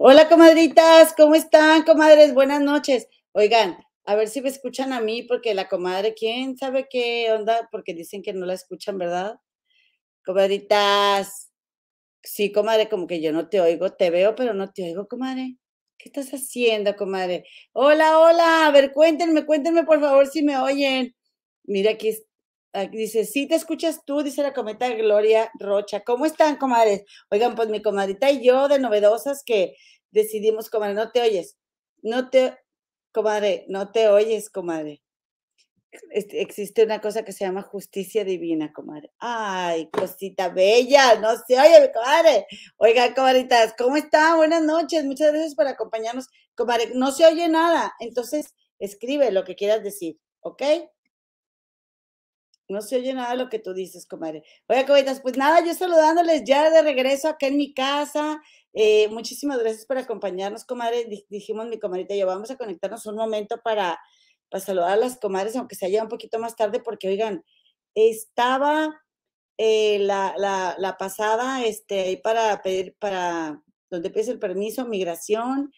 Hola, comadritas, ¿cómo están, comadres? Buenas noches. Oigan, a ver si me escuchan a mí, porque la comadre, ¿quién sabe qué onda? Porque dicen que no la escuchan, ¿verdad? Comadritas, sí, comadre, como que yo no te oigo, te veo, pero no te oigo, comadre. ¿Qué estás haciendo, comadre? Hola, hola, a ver, cuéntenme, cuéntenme, por favor, si me oyen. Mira, aquí, dice, sí te escuchas tú, dice la cometa Gloria Rocha. ¿Cómo están, comadres? Oigan, pues mi comadrita y yo, de novedosas, que decidimos, comadre, no te oyes, no te, comadre, no te oyes, comadre. Este, existe una cosa que se llama justicia divina, comadre. Ay, cosita bella, no se oye, comadre. Oigan, comadritas, ¿cómo están? Buenas noches, muchas gracias por acompañarnos. Comadre, no se oye nada, entonces escribe lo que quieras decir, ¿ok? No se oye nada lo que tú dices, comadre. Oiga, comadritas, pues nada, yo saludándoles ya de regreso acá en mi casa. Eh, muchísimas gracias por acompañarnos, comadre. Dijimos mi comadrita y yo, vamos a conectarnos un momento para para saludar a las comadres, aunque se haya un poquito más tarde, porque oigan, estaba eh, la, la, la, pasada este, ahí para pedir, para donde pides el permiso, migración,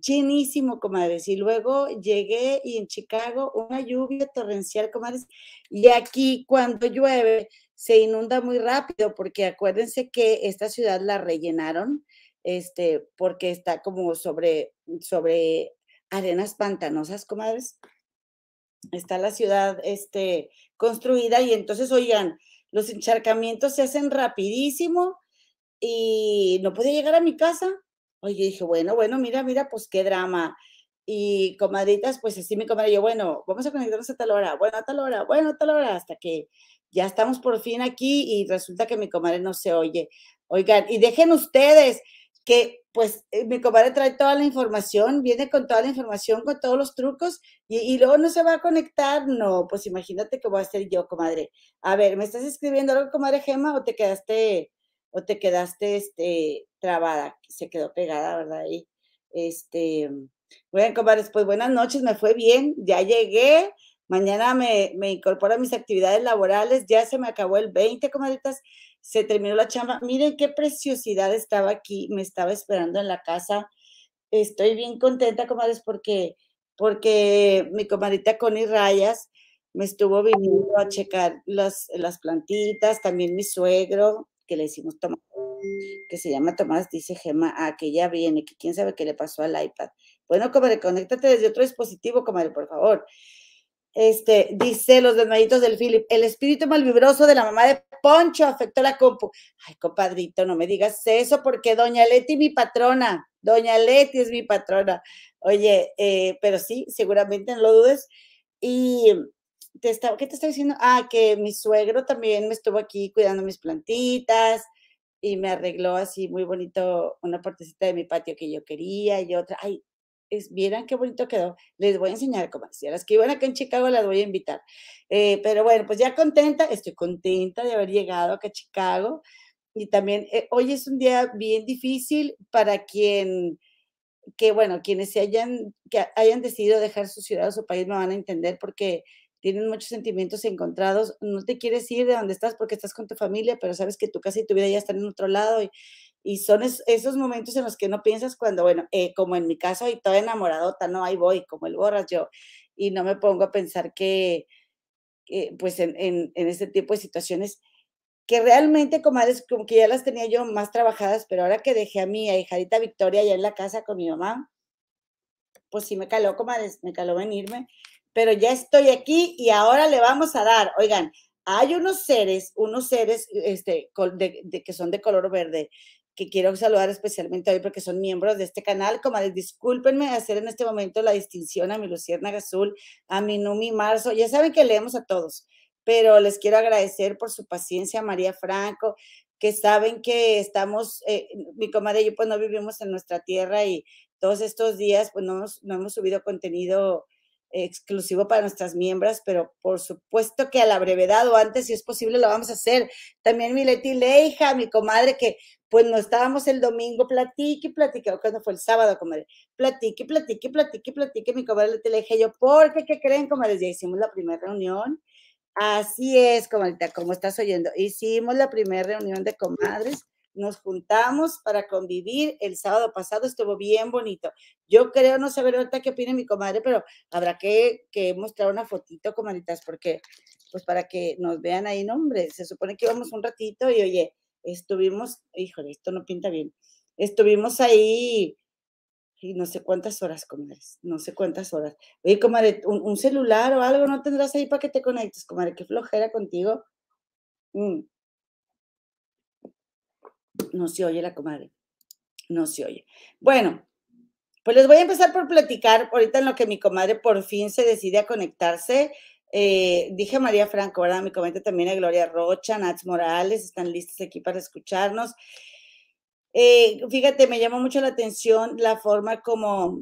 llenísimo, comadres. Y luego llegué y en Chicago una lluvia torrencial, comadres. Y aquí cuando llueve se inunda muy rápido, porque acuérdense que esta ciudad la rellenaron, este, porque está como sobre, sobre arenas pantanosas, comadres está la ciudad este, construida y entonces, oigan, los encharcamientos se hacen rapidísimo y no podía llegar a mi casa. Oye, dije, bueno, bueno, mira, mira, pues qué drama. Y comadritas, pues así mi comadre, yo, bueno, vamos a conectarnos a tal hora, bueno, a tal hora, bueno, a tal hora, hasta que ya estamos por fin aquí y resulta que mi comadre no se oye. Oigan, y dejen ustedes que pues eh, mi comadre trae toda la información, viene con toda la información, con todos los trucos, y, luego no se va a conectar. No, pues imagínate que voy a ser yo, comadre. A ver, ¿me estás escribiendo algo, comadre Gema, o te quedaste, o te quedaste este, trabada? Se quedó pegada, ¿verdad? Y, este, bueno, comadres, pues buenas noches, me fue bien, ya llegué. Mañana me, me incorporo a mis actividades laborales, ya se me acabó el 20, comadritas se terminó la chamba. Miren qué preciosidad estaba aquí, me estaba esperando en la casa. Estoy bien contenta, comadres, porque, porque mi comadita Connie Rayas me estuvo viniendo a checar las, las plantitas, también mi suegro, que le hicimos Tomás, que se llama Tomás, dice Gema, a que ya viene, que quién sabe qué le pasó al iPad. Bueno, comadre, conéctate desde otro dispositivo, comadre, por favor. Este, dice los desmayitos del Philip, el espíritu malvibroso de la mamá de Poncho afectó la compu. Ay, compadrito, no me digas eso porque doña Leti mi patrona, doña Leti es mi patrona. Oye, eh, pero sí, seguramente no lo dudes. Y te estaba, ¿qué te estaba diciendo? Ah, que mi suegro también me estuvo aquí cuidando mis plantitas y me arregló así muy bonito una partecita de mi patio que yo quería y otra. Ay, es, vieran qué bonito quedó. Les voy a enseñar cómo Si a las que iban acá en Chicago las voy a invitar. Eh, pero bueno, pues ya contenta, estoy contenta de haber llegado acá a Chicago. Y también eh, hoy es un día bien difícil para quien, que bueno, quienes se hayan, que hayan decidido dejar su ciudad o su país me van a entender porque tienen muchos sentimientos encontrados. No te quieres ir de donde estás porque estás con tu familia, pero sabes que tu casa y tu vida ya están en otro lado y, y son esos momentos en los que no piensas cuando, bueno, eh, como en mi caso, y toda enamoradota, no, ahí voy, como el borras yo, y no me pongo a pensar que, pues en, en, en, este tipo de situaciones, que realmente, comadres, como que ya las tenía yo más trabajadas, pero ahora que dejé a mi hijadita Victoria allá en la casa con mi mamá, pues sí me caló, comadres, me caló venirme, pero ya estoy aquí y ahora le vamos a dar, oigan, hay unos seres, unos seres este, que son de color verde, que quiero saludar especialmente hoy porque son miembros de este canal. Comadres, discúlpenme hacer en este momento la distinción a mi Lucierna Azul, a mi Numi Marzo. Ya saben que leemos a todos, pero les quiero agradecer por su paciencia, María Franco, que saben que estamos, eh, mi comadre y yo pues no vivimos en nuestra tierra y todos estos días pues no hemos subido contenido exclusivo para nuestras miembros, pero por supuesto que a la brevedad o antes, si es posible, lo vamos a hacer. También mi Leti Leija, mi comadre, que pues no estábamos el domingo, platique, platique, o cuando fue el sábado, comadre, platique, platique, platique, platique, mi comadre Leti Leija, yo, ¿por qué? ¿Qué creen, comadre? Ya hicimos la primera reunión. Así es, comadre, como estás oyendo, hicimos la primera reunión de comadres nos juntamos para convivir el sábado pasado, estuvo bien bonito. Yo creo, no saber ahorita qué opina mi comadre, pero habrá que, que mostrar una fotito, comadritas, porque, pues para que nos vean ahí, no, se supone que íbamos un ratito y oye, estuvimos, híjole, esto no pinta bien, estuvimos ahí y no sé cuántas horas, comadres, no sé cuántas horas. Oye, comadre, un, un celular o algo no tendrás ahí para que te conectes, comadre, qué flojera contigo. Mm. No se oye la comadre. No se oye. Bueno, pues les voy a empezar por platicar ahorita en lo que mi comadre por fin se decide a conectarse. Eh, dije a María Franco, ¿verdad? Me comenta también a Gloria Rocha, Nats Morales, están listos aquí para escucharnos. Eh, fíjate, me llamó mucho la atención la forma como,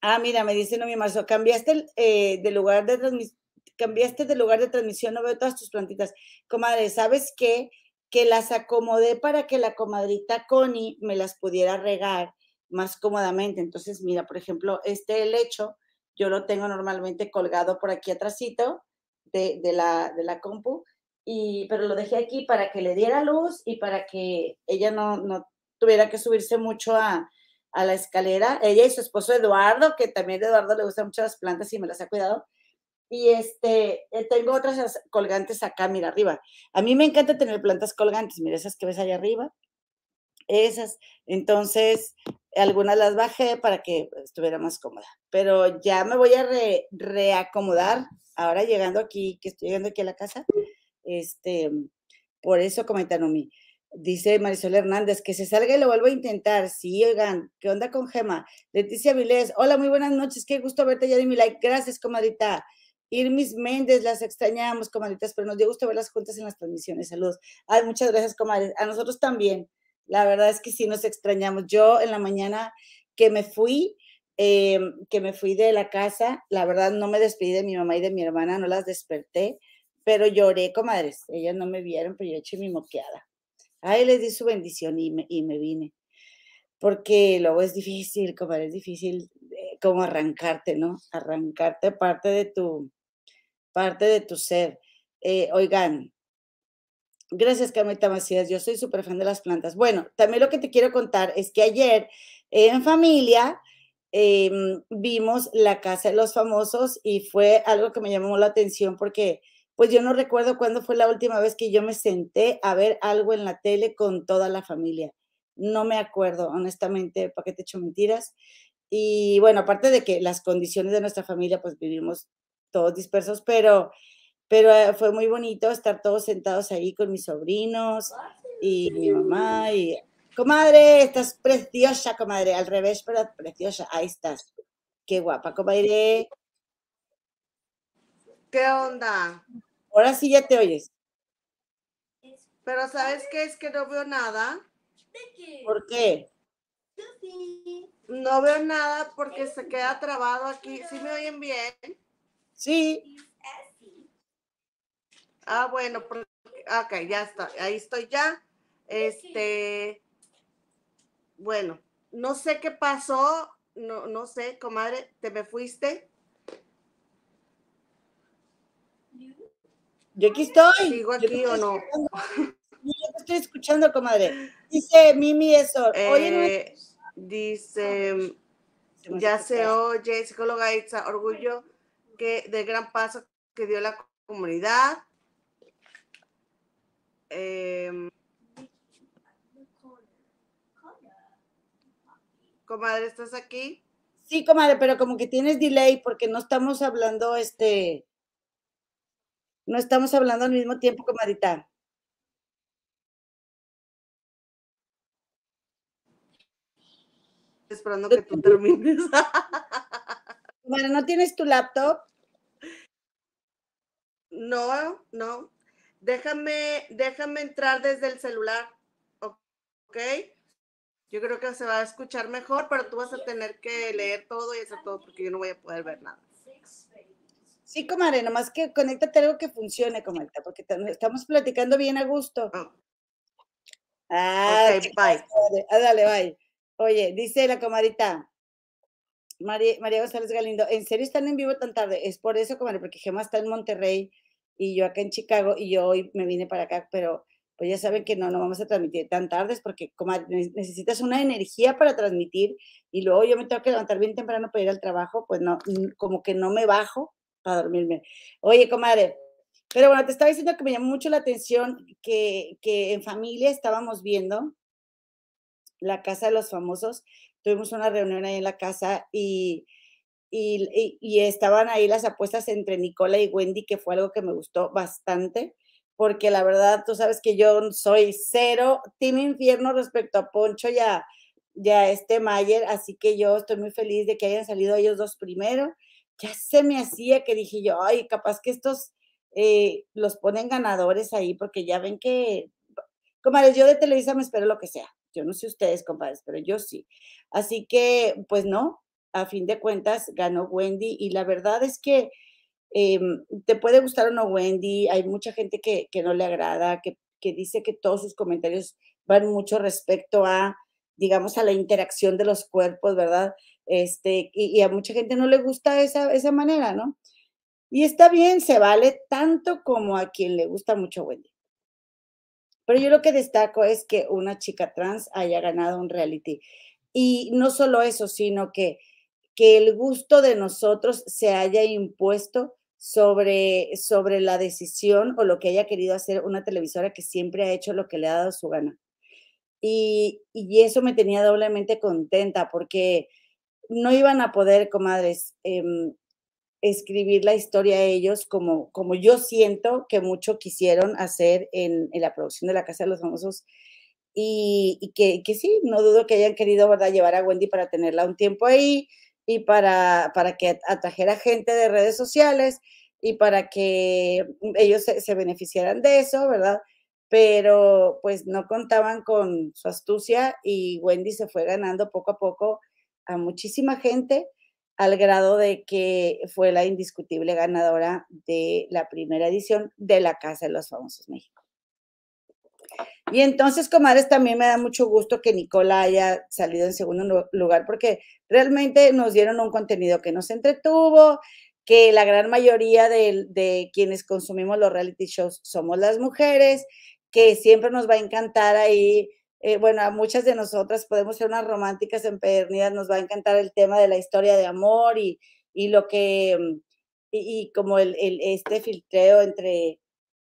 ah, mira, me dice mi Marzo, cambiaste eh, de lugar de transmisión, cambiaste de lugar de transmisión, no veo todas tus plantitas. Comadre, ¿sabes qué? Que las acomodé para que la comadrita Connie me las pudiera regar más cómodamente. Entonces, mira, por ejemplo, este helecho, yo lo tengo normalmente colgado por aquí atrásito de, la, de la compu, y, pero lo dejé aquí para que le diera luz y para que ella no, no tuviera que subirse mucho a, a la escalera. Ella y su esposo Eduardo, que también Eduardo le gustan mucho las plantas y me las ha cuidado. Y este, eh, tengo otras colgantes acá, mira, arriba. A mí me encanta tener plantas colgantes, mira, esas que ves allá arriba. Esas. Entonces, algunas las bajé para que estuviera más cómoda. Pero ya me voy a reacomodar ahora llegando aquí, que estoy llegando aquí a la casa. Este, por eso comentaron mi. Dice Marisol Hernández, que se salga y lo vuelvo a intentar. Sí, oigan, ¿qué onda con Gema? Leticia Vilés, hola, muy buenas noches, qué gusto verte, ya di mi like. Gracias, comadita. Irmis Méndez, las extrañamos, comadritas, pero nos dio gusto verlas juntas en las transmisiones. Saludos. Ay, muchas gracias, comadres. A nosotros también. La verdad es que sí nos extrañamos. Yo en la mañana que me fui, eh, que me fui de la casa, la verdad no me despedí de mi mamá y de mi hermana, no las desperté, pero lloré, comadres. Ellas no me vieron, pero yo eché mi moqueada. Ay, les di su bendición y me, y me vine. Porque luego es difícil, comadre, es difícil eh, como arrancarte, ¿no? Arrancarte parte de tu, parte de tu ser. Eh, oigan, gracias Carmita Macías, yo soy súper fan de las plantas. Bueno, también lo que te quiero contar es que ayer en familia em, vimos la casa de los famosos y fue algo que me llamó la atención porque pues yo no recuerdo cuándo fue la última vez que yo me senté a ver algo en la tele con toda la familia. No me acuerdo, honestamente, para qué te echo mentiras. Y bueno, aparte de que las condiciones de nuestra familia, pues vivimos todos dispersos, pero, pero eh, fue muy bonito estar todos sentados ahí con mis sobrinos y mi mamá y comadre, estás preciosa, comadre, al revés, pero preciosa, ahí estás. Qué guapa, comadre. ¿Qué onda? Ahora sí ya te oyes. Pero ¿sabes qué? Es que no veo nada. ¿Por qué? No veo nada porque se queda trabado aquí. ¿Sí me oyen bien? Sí. Ah, bueno, ok, ya está, ahí estoy ya. Este, bueno, no sé qué pasó, no, no sé, comadre, ¿te me fuiste? Yo aquí estoy. ¿Sigo aquí o no? Yo te estoy escuchando, comadre. Dice Mimi eso. Eh, dice, ya se oye, psicóloga Itza, orgullo que del gran paso que dio la comunidad. Eh, comadre, ¿estás aquí? Sí, comadre, pero como que tienes delay porque no estamos hablando, este, no estamos hablando al mismo tiempo, comadita. Esperando que tú termines. Bueno, ¿no tienes tu laptop? No, no. Déjame, déjame entrar desde el celular. ¿Ok? Yo creo que se va a escuchar mejor, pero tú vas a tener que leer todo y hacer todo porque yo no voy a poder ver nada. Sí, comadre, nomás que conéctate algo que funcione, comadre, porque estamos platicando bien a gusto. Oh. Ah, ok, bye. Ah, dale, bye. Oye, dice la comadita, María, María González Galindo, ¿en serio están en vivo tan tarde? Es por eso, comadre, porque Gemma está en Monterrey y yo acá en Chicago y yo hoy me vine para acá, pero pues ya saben que no, no vamos a transmitir tan tardes porque como necesitas una energía para transmitir y luego yo me tengo que levantar bien temprano para ir al trabajo, pues no, como que no me bajo para dormirme. Oye, comadre, pero bueno, te estaba diciendo que me llamó mucho la atención que, que en familia estábamos viendo la casa de los famosos. Tuvimos una reunión ahí en la casa y, y, y, estaban ahí las apuestas entre Nicola y Wendy, que fue algo que me gustó bastante porque la verdad, tú sabes que yo soy cero Team Infierno respecto a Poncho y a, este Mayer, así que yo estoy muy feliz de que hayan salido ellos dos primero. Ya se me hacía que dije yo, ay, capaz que estos eh, los ponen ganadores ahí, porque ya ven que, comadres, yo de Televisa me espero lo que sea. Yo no sé ustedes, compadres, pero yo sí. Así que, pues no, a fin de cuentas ganó Wendy y la verdad es que Em, te puede gustar o no Wendy, hay mucha gente que, no le agrada, que, dice que todos sus comentarios van mucho respecto a, digamos, a la interacción de los cuerpos, ¿verdad? Este, y, a mucha gente no le gusta esa, esa manera, ¿no? Y está bien, se vale tanto como a quien le gusta mucho Wendy. Pero yo lo que destaco es que una chica trans haya ganado un reality. Y no solo eso, sino que, que el gusto de nosotros se haya impuesto sobre, sobre la decisión o lo que haya querido hacer una televisora que siempre ha hecho lo que le ha dado su gana. Y, eso me tenía doblemente contenta porque no iban a poder, comadres, em, escribir la historia a ellos como, como yo siento que mucho quisieron hacer en, la producción de La Casa de los Famosos. Y, que, que, sí, no dudo que hayan querido ¿verdad? llevar a Wendy para tenerla un tiempo ahí, y para, para que atrajera gente de redes sociales y para que ellos se, beneficiaran de eso, ¿verdad? Pero pues no contaban con su astucia y Wendy se fue ganando poco a poco a muchísima gente al grado de que fue la indiscutible ganadora de la primera edición de la Casa de los Famosos México. Y entonces, comadres, también me da mucho gusto que Nicola haya salido en segundo lugar porque realmente nos dieron un contenido que nos entretuvo, que la gran mayoría de, quienes consumimos los reality shows somos las mujeres, que siempre nos va a encantar ahí. Eh, bueno, a muchas de nosotras podemos ser unas románticas empedernidas, nos va a encantar el tema de la historia de amor y, lo que, y, como el, este filtreo entre,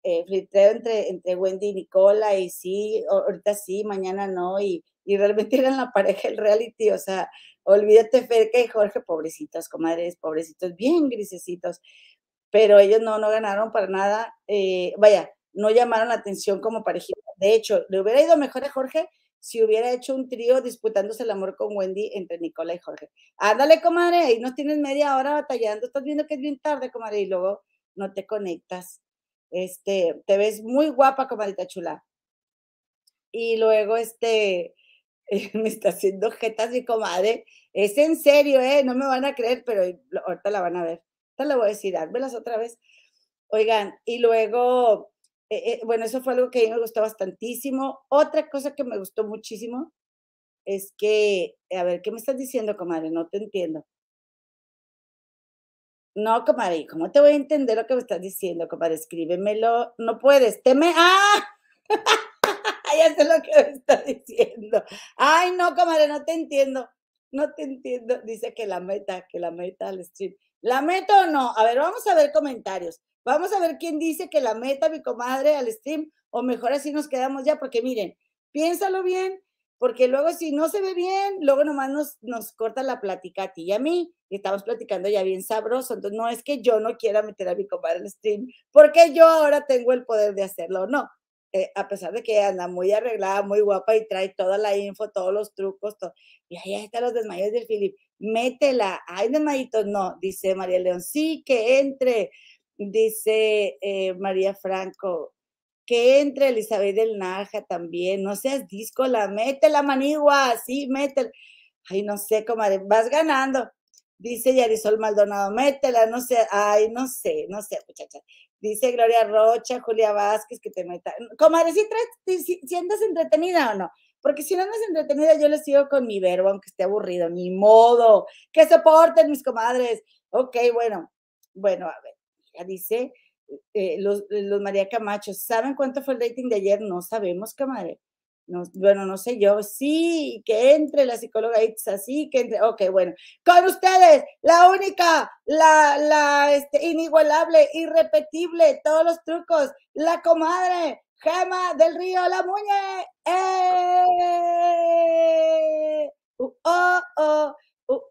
eh, entre, entre Wendy y Nicola, y sí, ahorita sí, mañana no, y, y realmente eran la pareja el reality, o sea, olvídate Ferca y Jorge, pobrecitos, comadres, pobrecitos, bien grisecitos, pero ellos no, no ganaron para nada, eh, vaya, no llamaron la atención como parejita. De hecho, le hubiera ido mejor a Jorge si hubiera hecho un trío disputándose el amor con Wendy entre Nicola y Jorge. Ándale, comadre, ahí no tienes media hora batallando, estás viendo que es bien tarde, comadre, y luego no te conectas. Este, te ves muy guapa, comadita chula. Y luego, este, me está haciendo jetas mi comadre. Es en serio, ¿eh? No me van a creer, pero ahorita la van a ver. Ahorita le voy a decir, házmelas otra vez. Oigan, y luego, eh, eh, bueno, eso fue algo que a mí me gustó bastantísimo. Otra cosa que me gustó muchísimo es que, a ver, ¿qué me estás diciendo, comadre? No te entiendo. No, comadre, ¿cómo te voy a entender lo que me estás diciendo, comadre? Escríbemelo. No puedes. Teme. ¡Ah! ya sé lo que me está diciendo. Ay, no, comadre, no te entiendo. No te entiendo. Dice que la meta, que la meta al stream. ¿La meta o no? A ver, vamos a ver comentarios. Vamos a ver quién dice que la meta, mi comadre, al stream, o mejor así nos quedamos ya, porque miren, piénsalo bien, porque luego si no se ve bien, luego nomás nos, nos corta la plática a ti y a mí, y estamos platicando ya bien sabroso. Entonces, no es que yo no quiera meter a mi comadre al stream, porque yo ahora tengo el poder de hacerlo, no. Eh, a pesar de que anda muy arreglada, muy guapa y trae toda la info, todos los trucos, todo. y ahí están los desmayos del Philip, métela, hay desmayitos, no, dice María León, sí, que entre, dice eh, María Franco, que entre Elizabeth del Naja también, no seas díscola, métela, manigua, sí, métela. Ay, no sé, comadre, vas ganando. Dice Yarisol Maldonado, métela, no sé, ay, no sé, no sé, muchacha. Dice Gloria Rocha, Julia Vázquez, que te meta. Comadre, si, si, andas entretenida o no? Porque si no andas entretenida, yo le sigo con mi verbo, aunque esté aburrido, ni modo. Que soporten mis comadres. Ok, bueno, bueno, a ver, ya dice eh, los, los María Camacho, ¿saben cuánto fue el rating de ayer? No sabemos. No, bueno, no sé yo, sí, que entre la psicóloga Itza, sí, que entre, ok, bueno, con ustedes, la única, la, la, este, inigualable, irrepetible, todos los trucos, la comadre, Gema del Río, la muñe, ¡eh! Uh, oh, oh, uh, oh,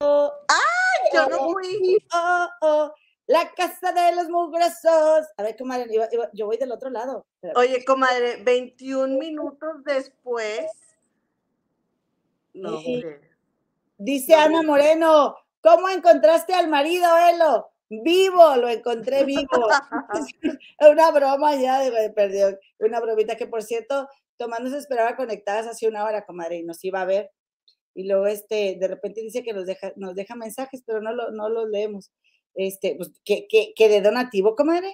oh, ¡Ay, yo no fui! Oh, oh, la casa de los mugrosos. A ver, comadre, yo voy del otro lado. Oye, comadre, 21 minutos después. No, Dice Ana Moreno, ¿cómo encontraste al marido, Elo? Vivo, lo encontré vivo. una broma ya, de, perdió, una bromita que por cierto, Tomás se esperaba conectadas hace una hora, comadre, y nos iba a ver. Y luego este, de repente dice que nos deja, nos deja mensajes, pero no, lo, no los leemos este, pues, que, que, de donativo, comadre,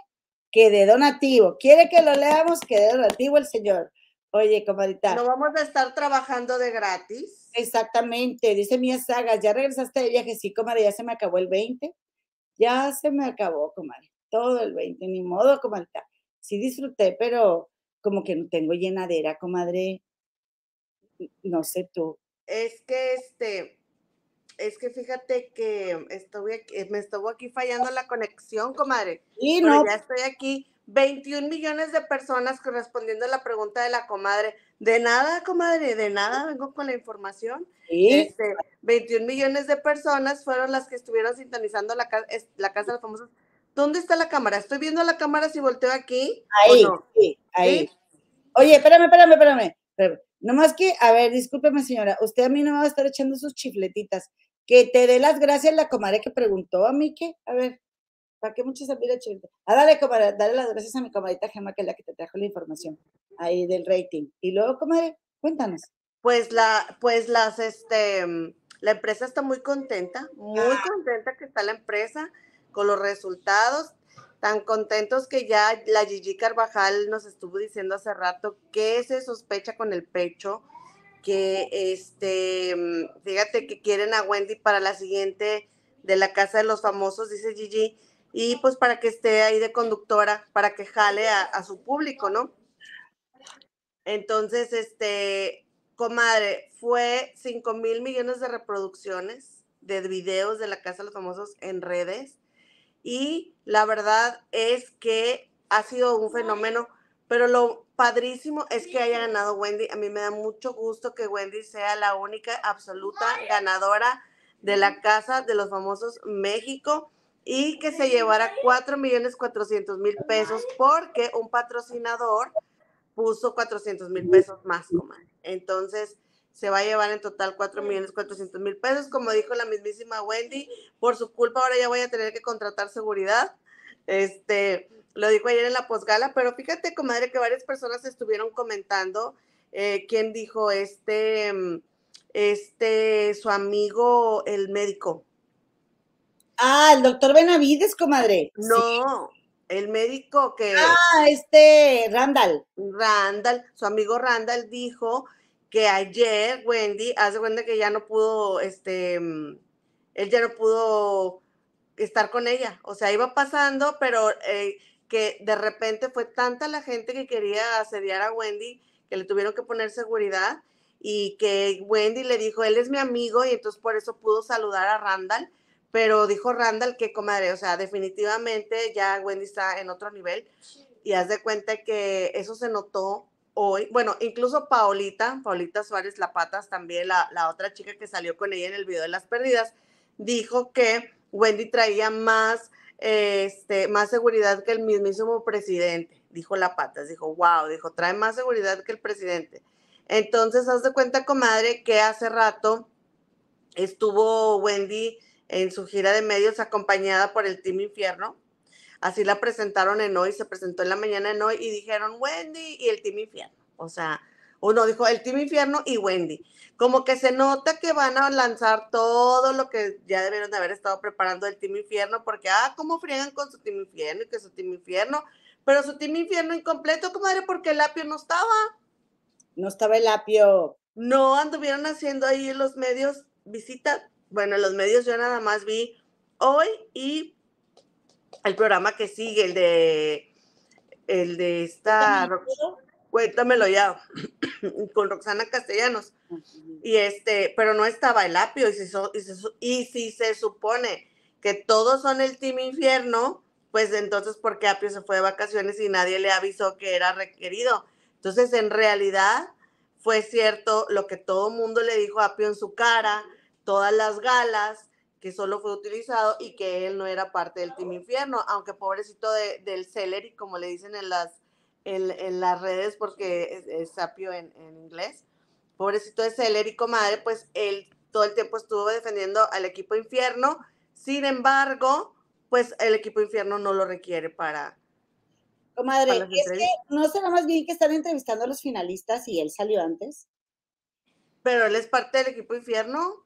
que de donativo. ¿Quiere que lo leamos? Que de donativo el señor. Oye, comadita. No vamos a estar trabajando de gratis. Exactamente, dice Mía Sagas, ya regresaste de viaje, sí, comadre, ya se me acabó el 20. Ya se me acabó, comadre, todo el 20, ni modo, comadita. Sí disfruté, pero como que no tengo llenadera, comadre. No sé tú. Es que este, es que fíjate que estuve me estuvo aquí fallando la conexión, comadre. Y no. ya estoy aquí. 21 millones de personas correspondiendo a la pregunta de la comadre. De nada, comadre, de nada, vengo con la información. ¿Sí? Este, 21 millones de personas fueron las que estuvieron sintonizando la, la Casa de los Famosos. ¿Dónde está la cámara? Estoy viendo la cámara si volteo aquí. Ahí, sí, ahí. Oye, espérame, espérame, espérame. Nomás que, a ver, discúlpeme, señora, usted a mí no me va a estar echando sus chifletitas. Que te dé las gracias la comadre que preguntó a mí que, a ver, ¿para qué muchos mira chifletitas? Ah, dale, comadre, dale las gracias a mi comadita Gema, que es la que te trajo la información ahí del rating. Y luego, comadre, cuéntanos. Pues la, pues las, este, la empresa está muy contenta, muy ah. contenta que está la empresa con los resultados tan contentos que ya la Gigi Carvajal nos estuvo diciendo hace rato que se sospecha con el pecho, que este, fíjate que quieren a Wendy para la siguiente de la Casa de los Famosos, dice Gigi, y pues para que esté ahí de conductora, para que jale a, su público, ¿no? Entonces, este, comadre, fue 5 mil millones de reproducciones de videos de la Casa de los Famosos en redes y la verdad es que ha sido un fenómeno, pero lo padrísimo es que haya ganado Wendy. A mí me da mucho gusto que Wendy sea la única absoluta ganadora de la Casa de los Famosos México y que se llevara 4 millones 400 mil pesos porque un patrocinador puso 400 mil pesos más, comadre. Entonces, se va a llevar en total 4 millones 400 mil pesos, como dijo la mismísima Wendy, por su culpa ahora ya voy a tener que contratar seguridad. Este, lo dijo ayer en la posgala, pero fíjate, comadre, que varias personas estuvieron comentando eh, quién dijo este, este, su amigo, el médico. Ah, el doctor Benavides, comadre. No, el médico que. Ah, este, Randall. Randall, su amigo Randall dijo que ayer Wendy hace cuenta que ya no pudo, este, mm, él ya no pudo estar con ella. O sea, iba pasando, pero eh, que de repente fue tanta la gente que quería asediar a Wendy que le tuvieron que poner seguridad y que Wendy le dijo, él es mi amigo y entonces por eso pudo saludar a Randall, pero dijo Randall que comadre, o sea, definitivamente ya Wendy está en otro nivel y haz de cuenta que eso se notó hoy, bueno, incluso Paulita, Paulita Suárez La Patas, también la, otra chica que salió con ella en el video de las perdidas, dijo que Wendy traía más, este, más seguridad que el mismísimo presidente, dijo La Patas, dijo, wow, dijo, trae más seguridad que el presidente. Entonces, haz de cuenta, comadre, que hace rato estuvo Wendy en su gira de medios acompañada por el Team Infierno, Así la presentaron en hoy, se presentó en la mañana en hoy y dijeron Wendy y el Team Infierno. O sea, uno dijo el Team Infierno y Wendy. Como que se nota que van a lanzar todo lo que ya debieron de haber estado preparando el Team Infierno, porque, ah, ¿cómo friegan con su Team Infierno y que su Team Infierno? Pero su Team Infierno incompleto, comadre, porque el apio no estaba. No estaba el apio. No, anduvieron haciendo ahí los medios visitas. Bueno, los medios yo nada más vi hoy y el programa que sigue, el de, el de esta, cuéntamelo ya, con Roxana Castellanos. Y este, pero no estaba el apio, y, y, si se supone que todos son el Team Infierno, pues entonces, ¿por qué Apio se fue de vacaciones y nadie le avisó que era requerido? Entonces, en realidad, fue cierto lo que todo el mundo le dijo a Apio en su cara, todas las galas, que solo fue utilizado y que él no era parte del Team Infierno, aunque pobrecito de, del Celery, como le dicen en las, en, las redes, porque es, Apio en, inglés, pobrecito de Celery, comadre, pues él todo el tiempo estuvo defendiendo al equipo Infierno, sin embargo, pues el equipo Infierno no lo requiere para, Comadre, es que no será más bien que están entrevistando a los finalistas y él salió antes. Pero él es parte del equipo infierno.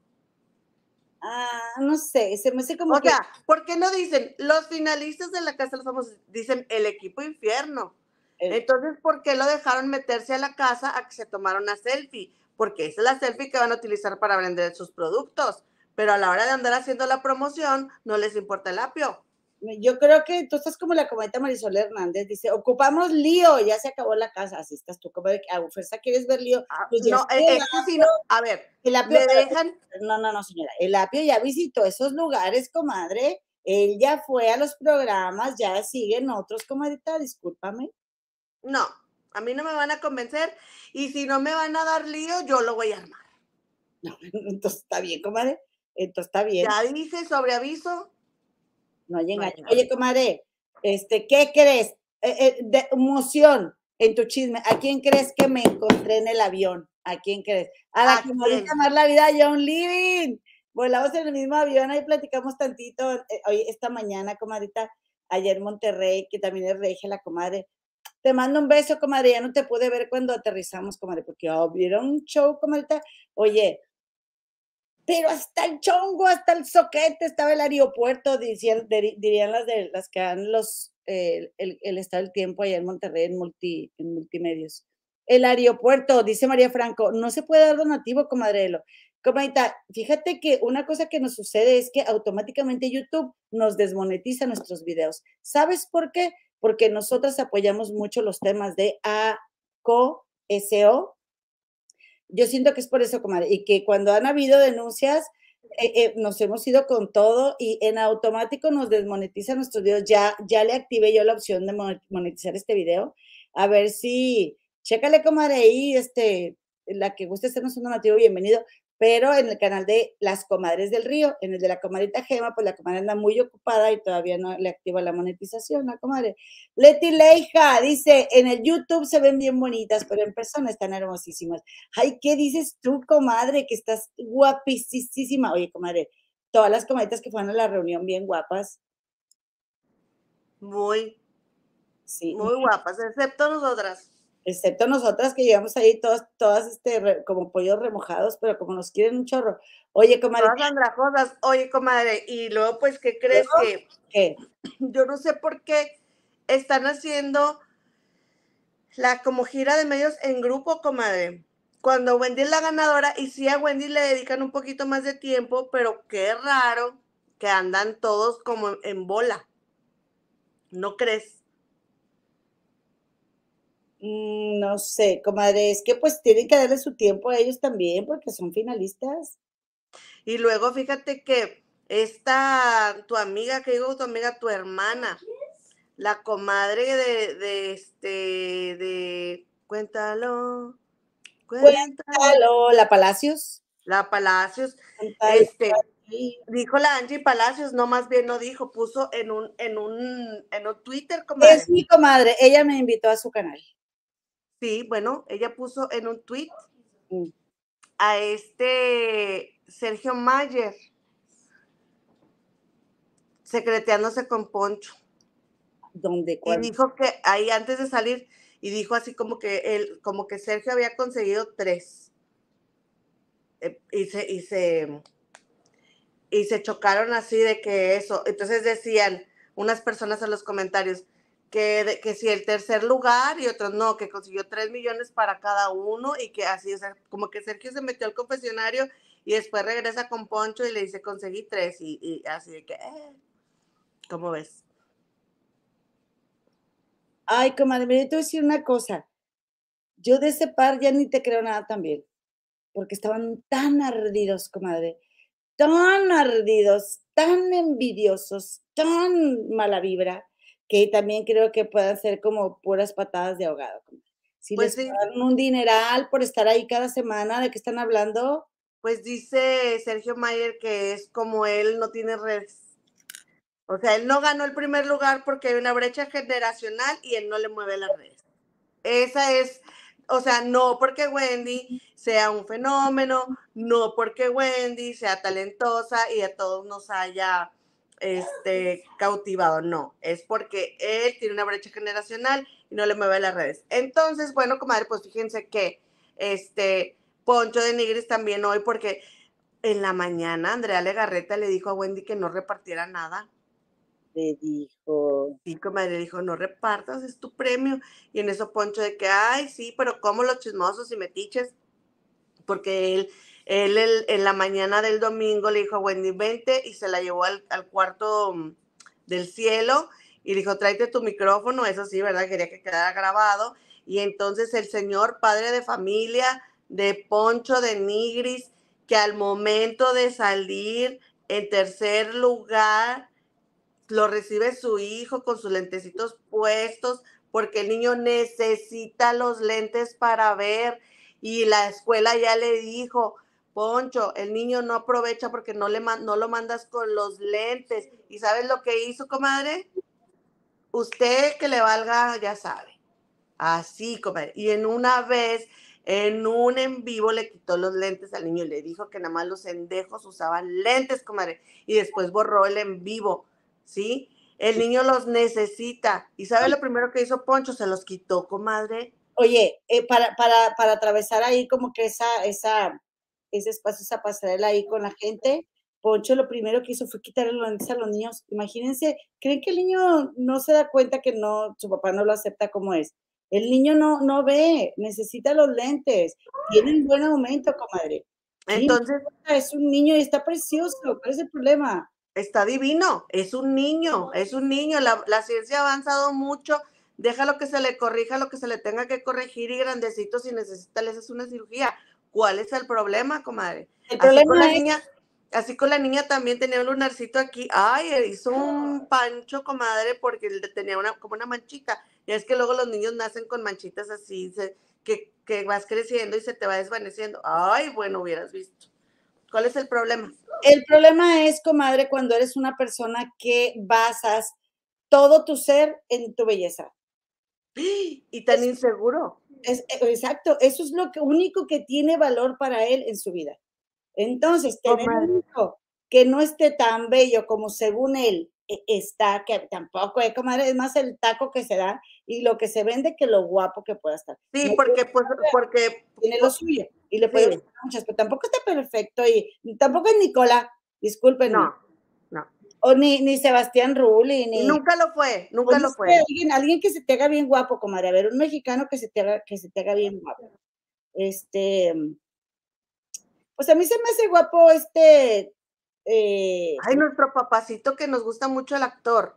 Ah, no sé, se me hace como. O sea, ¿por qué no dicen los finalistas de la Casa de los Famosos? Dicen el equipo infierno. Entonces, ¿por qué lo dejaron meterse a la casa a que se tomara una selfie? Porque esa es la selfie que van a utilizar para vender sus productos. Pero a la hora de andar haciendo la promoción, no les importa el apio yo creo que tú estás como la cometa Marisol Hernández, dice, ocupamos lío, ya se acabó la casa, así estás tú, como a fuerza quieres ver lío. Ah, pues no, es, que si no, a ver, el apio, dejan... No, no, no, señora, el apio ya visitó esos lugares, comadre, él ya fue a los programas, ya siguen otros, comadita, discúlpame. No, a mí no me van a convencer, y si no me van a dar lío, yo lo voy a armar. No, entonces está bien, comadre, entonces está bien. Ya dice sobre aviso, no hay engaño. Oye, comadre, este, ¿qué crees? Eh, eh, de emoción en tu chisme. ¿A quién crees que me encontré en el avión? ¿A quién crees? A la que me llamar la vida John Living. Volamos en el mismo avión, ahí platicamos tantito. Eh, hoy, esta mañana, comadrita, ayer en Monterrey, que también es regia la comadre. Te mando un beso, comadre. Ya no te pude ver cuando aterrizamos, comadre, porque vieron un show, comadrita. Oye, pero hasta el chongo, hasta el soquete estaba el aeropuerto, dirían, dirían las de las que dan los el, estado del tiempo allá en Monterrey en, multi, en multimedios. El aeropuerto, dice María Franco, no se puede dar donativo, comadrelo. Comadita, fíjate que una cosa que nos sucede es que automáticamente YouTube nos desmonetiza nuestros videos. ¿Sabes por qué? Porque nosotros apoyamos mucho los temas de ACO, SEO, yo siento que es por eso, comadre, y que cuando han habido denuncias, eh, eh, nos hemos ido con todo y en automático nos desmonetiza nuestros videos. Ya, ya le activé yo la opción de monetizar este video. A ver si, chécale, comadre, ahí, este, la que guste hacernos un donativo, bienvenido pero en el canal de Las Comadres del Río, en el de la comadrita Gema, pues la comadre anda muy ocupada y todavía no le activa la monetización, la comadre. Leti Leija dice, en el YouTube se ven bien bonitas, pero en persona están hermosísimas. Ay, ¿qué dices tú, comadre? Que estás guapísima. Oye, comadre, todas las comadritas que fueron a la reunión bien guapas. Muy, sí. muy guapas, excepto nosotras excepto nosotras que llevamos ahí todas, todas este, como pollos remojados, pero como nos quieren un chorro. Oye, comadre. Todas andrajosas, oye, comadre, y luego, pues, ¿qué crees que? ¿Qué? Yo no sé por qué están haciendo la como gira de medios en grupo, comadre. Cuando Wendy es la ganadora, y sí a Wendy le dedican un poquito más de tiempo, pero qué raro que andan todos como en bola. ¿No crees? Mm, no sé, comadre, es que pues tienen que darle su tiempo a ellos también porque son finalistas. Y luego fíjate que esta, tu amiga, que digo tu amiga, tu hermana, la comadre de, de este, de, cuéntalo, cuéntalo, la Palacios. La Palacios, este, dijo la Angie Palacios, no más bien no dijo, puso en un, en un, en un Twitter, comadre. Es mi comadre, ella me invitó a su canal. Sí, bueno, ella puso en un tweet mm. a este Sergio Mayer secreteándose con Poncho. ¿Dónde? Y dijo que ahí antes de salir, y dijo así como que él, como que Sergio había conseguido tres. Eh, y se, y se, y se chocaron así de que eso. Entonces decían unas personas en los comentarios, que, que si el tercer lugar y otros no, que consiguió tres millones para cada uno y que así, o sea, como que Sergio se metió al confesionario y después regresa con Poncho y le dice conseguí tres y, así de que, eh, ¿cómo ves? Ay, comadre, mire, te voy a decir una cosa. Yo de ese par ya ni te creo nada también, porque estaban tan ardidos, comadre, tan ardidos, tan envidiosos, tan mala vibra, que también creo que puedan ser como puras patadas de ahogado. Si Pues les sí. pagan un dineral por estar ahí cada semana, ¿de qué están hablando? Pues dice Sergio Mayer que es como él no tiene redes. O sea, él no ganó el primer lugar porque hay una brecha generacional y él no le mueve las redes. Esa es, o sea, no porque Wendy sea un fenómeno, no porque Wendy sea talentosa y a todos nos haya este, cautivado, no, es porque él tiene una brecha generacional y no le mueve las redes. Entonces, bueno, comadre, pues fíjense que este Poncho de Nigris también hoy, porque en la mañana Andrea Legarreta le dijo a Wendy que no repartiera nada. Le dijo. Sí, comadre, dijo, no repartas, es tu premio. Y en eso Poncho de que, ay, sí, pero como los chismosos y metiches? Porque él, él el- en la mañana del domingo le dijo a Wendy, vente, y se la llevó al, al cuarto mm, del cielo y le dijo, tráete tu micrófono, eso sí, ¿verdad? Quería que quedara grabado. Y entonces el señor padre de familia de Poncho de Nigris, que al momento de salir en tercer lugar, lo recibe su hijo con sus lentecitos puestos, porque el niño necesita los lentes para ver. Y la escuela ya le dijo, Poncho, el niño no aprovecha porque no, le no lo mandas con los lentes. ¿Y sabes lo que hizo, comadre? Usted que le valga, ya sabe. Así, comadre. Y en una vez, en un en vivo, le quitó los lentes al niño y le dijo que nada más los endejos usaban lentes, comadre. Y después borró el en vivo, ¿sí? El niño los necesita. ¿Y sabe lo primero que hizo Poncho? Se los quitó, comadre. Oye, eh, para, para, para atravesar ahí como que esa, esa, ese espacio, esa pasarela ahí con la gente, Poncho lo primero que hizo fue quitarle los lentes a los niños. Imagínense, ¿creen que el niño no se da cuenta que no, su papá no lo acepta como es? El niño no, no ve, necesita los lentes, tiene un buen aumento, comadre. Entonces, es un niño y está precioso, ¿cuál es el problema? está divino, es un niño, es un niño, la, la ciencia ha avanzado mucho, déjalo que se le corrija lo que se le tenga que corregir y grandecito si necesita le haces una cirugía. ¿Cuál es el problema, comadre? El Así con problema la es, niña, así con la niña también tenía un lunarcito aquí. Ay, hizo un pancho, comadre, porque tenía una, como una manchita. Y es que luego los niños nacen con manchitas así, se- que, que vas creciendo y se te va desvaneciendo. Ay, bueno, hubieras visto. ¿Cuál es el problema? el problema es, comadre, cuando eres una persona que basas todo tu ser en tu belleza. Y tan inseguro. Es, e- exacto, eso es lo que, único que tiene valor para él en su vida. Entonces, tener un hijo que no esté tan bello como según él eh, está, que tampoco, eh, comadre, es más el taco que se da y lo que se vende que lo guapo que pueda estar. Sí, No porque, pues, porque, tiene lo suyo y le puede Sí. gustar muchas, pero tampoco está perfecto y tampoco es Nicola, discúlpenme, no, no. O ni, ni Sebastián Rulli, ni... Nunca lo fue, nunca Pues lo fue. Alguien, alguien que se te haga bien guapo, comadre. A ver, un mexicano que se te haga, que se te haga bien guapo. Este, pues a mí se me hace guapo este. eh, Ay, nuestro papacito que nos gusta mucho el actor.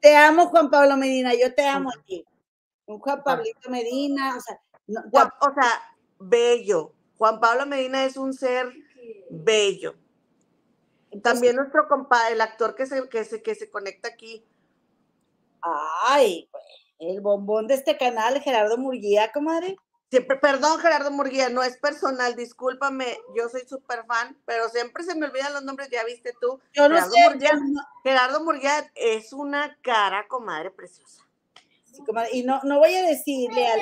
te amo, Juan Pablo Medina, yo te amo a ti. Un Juan Pablito Medina, o sea, no, Juan- o sea, bello. Juan Pablo Medina es un ser bello. También nuestro compa, el actor que se, que se, que se conecta aquí. ay, el bombón de este canal, Gerardo Murguía, comadre. Siempre, perdón, Gerardo Murguía, no es personal, discúlpame, yo soy súper fan, pero siempre se me olvidan los nombres, ya viste tú. Yo no Gerardo sé, Murguía. yo no- Gerardo Murguía es una cara, comadre, preciosa. sí, comadre, y no, no voy a decirle, al,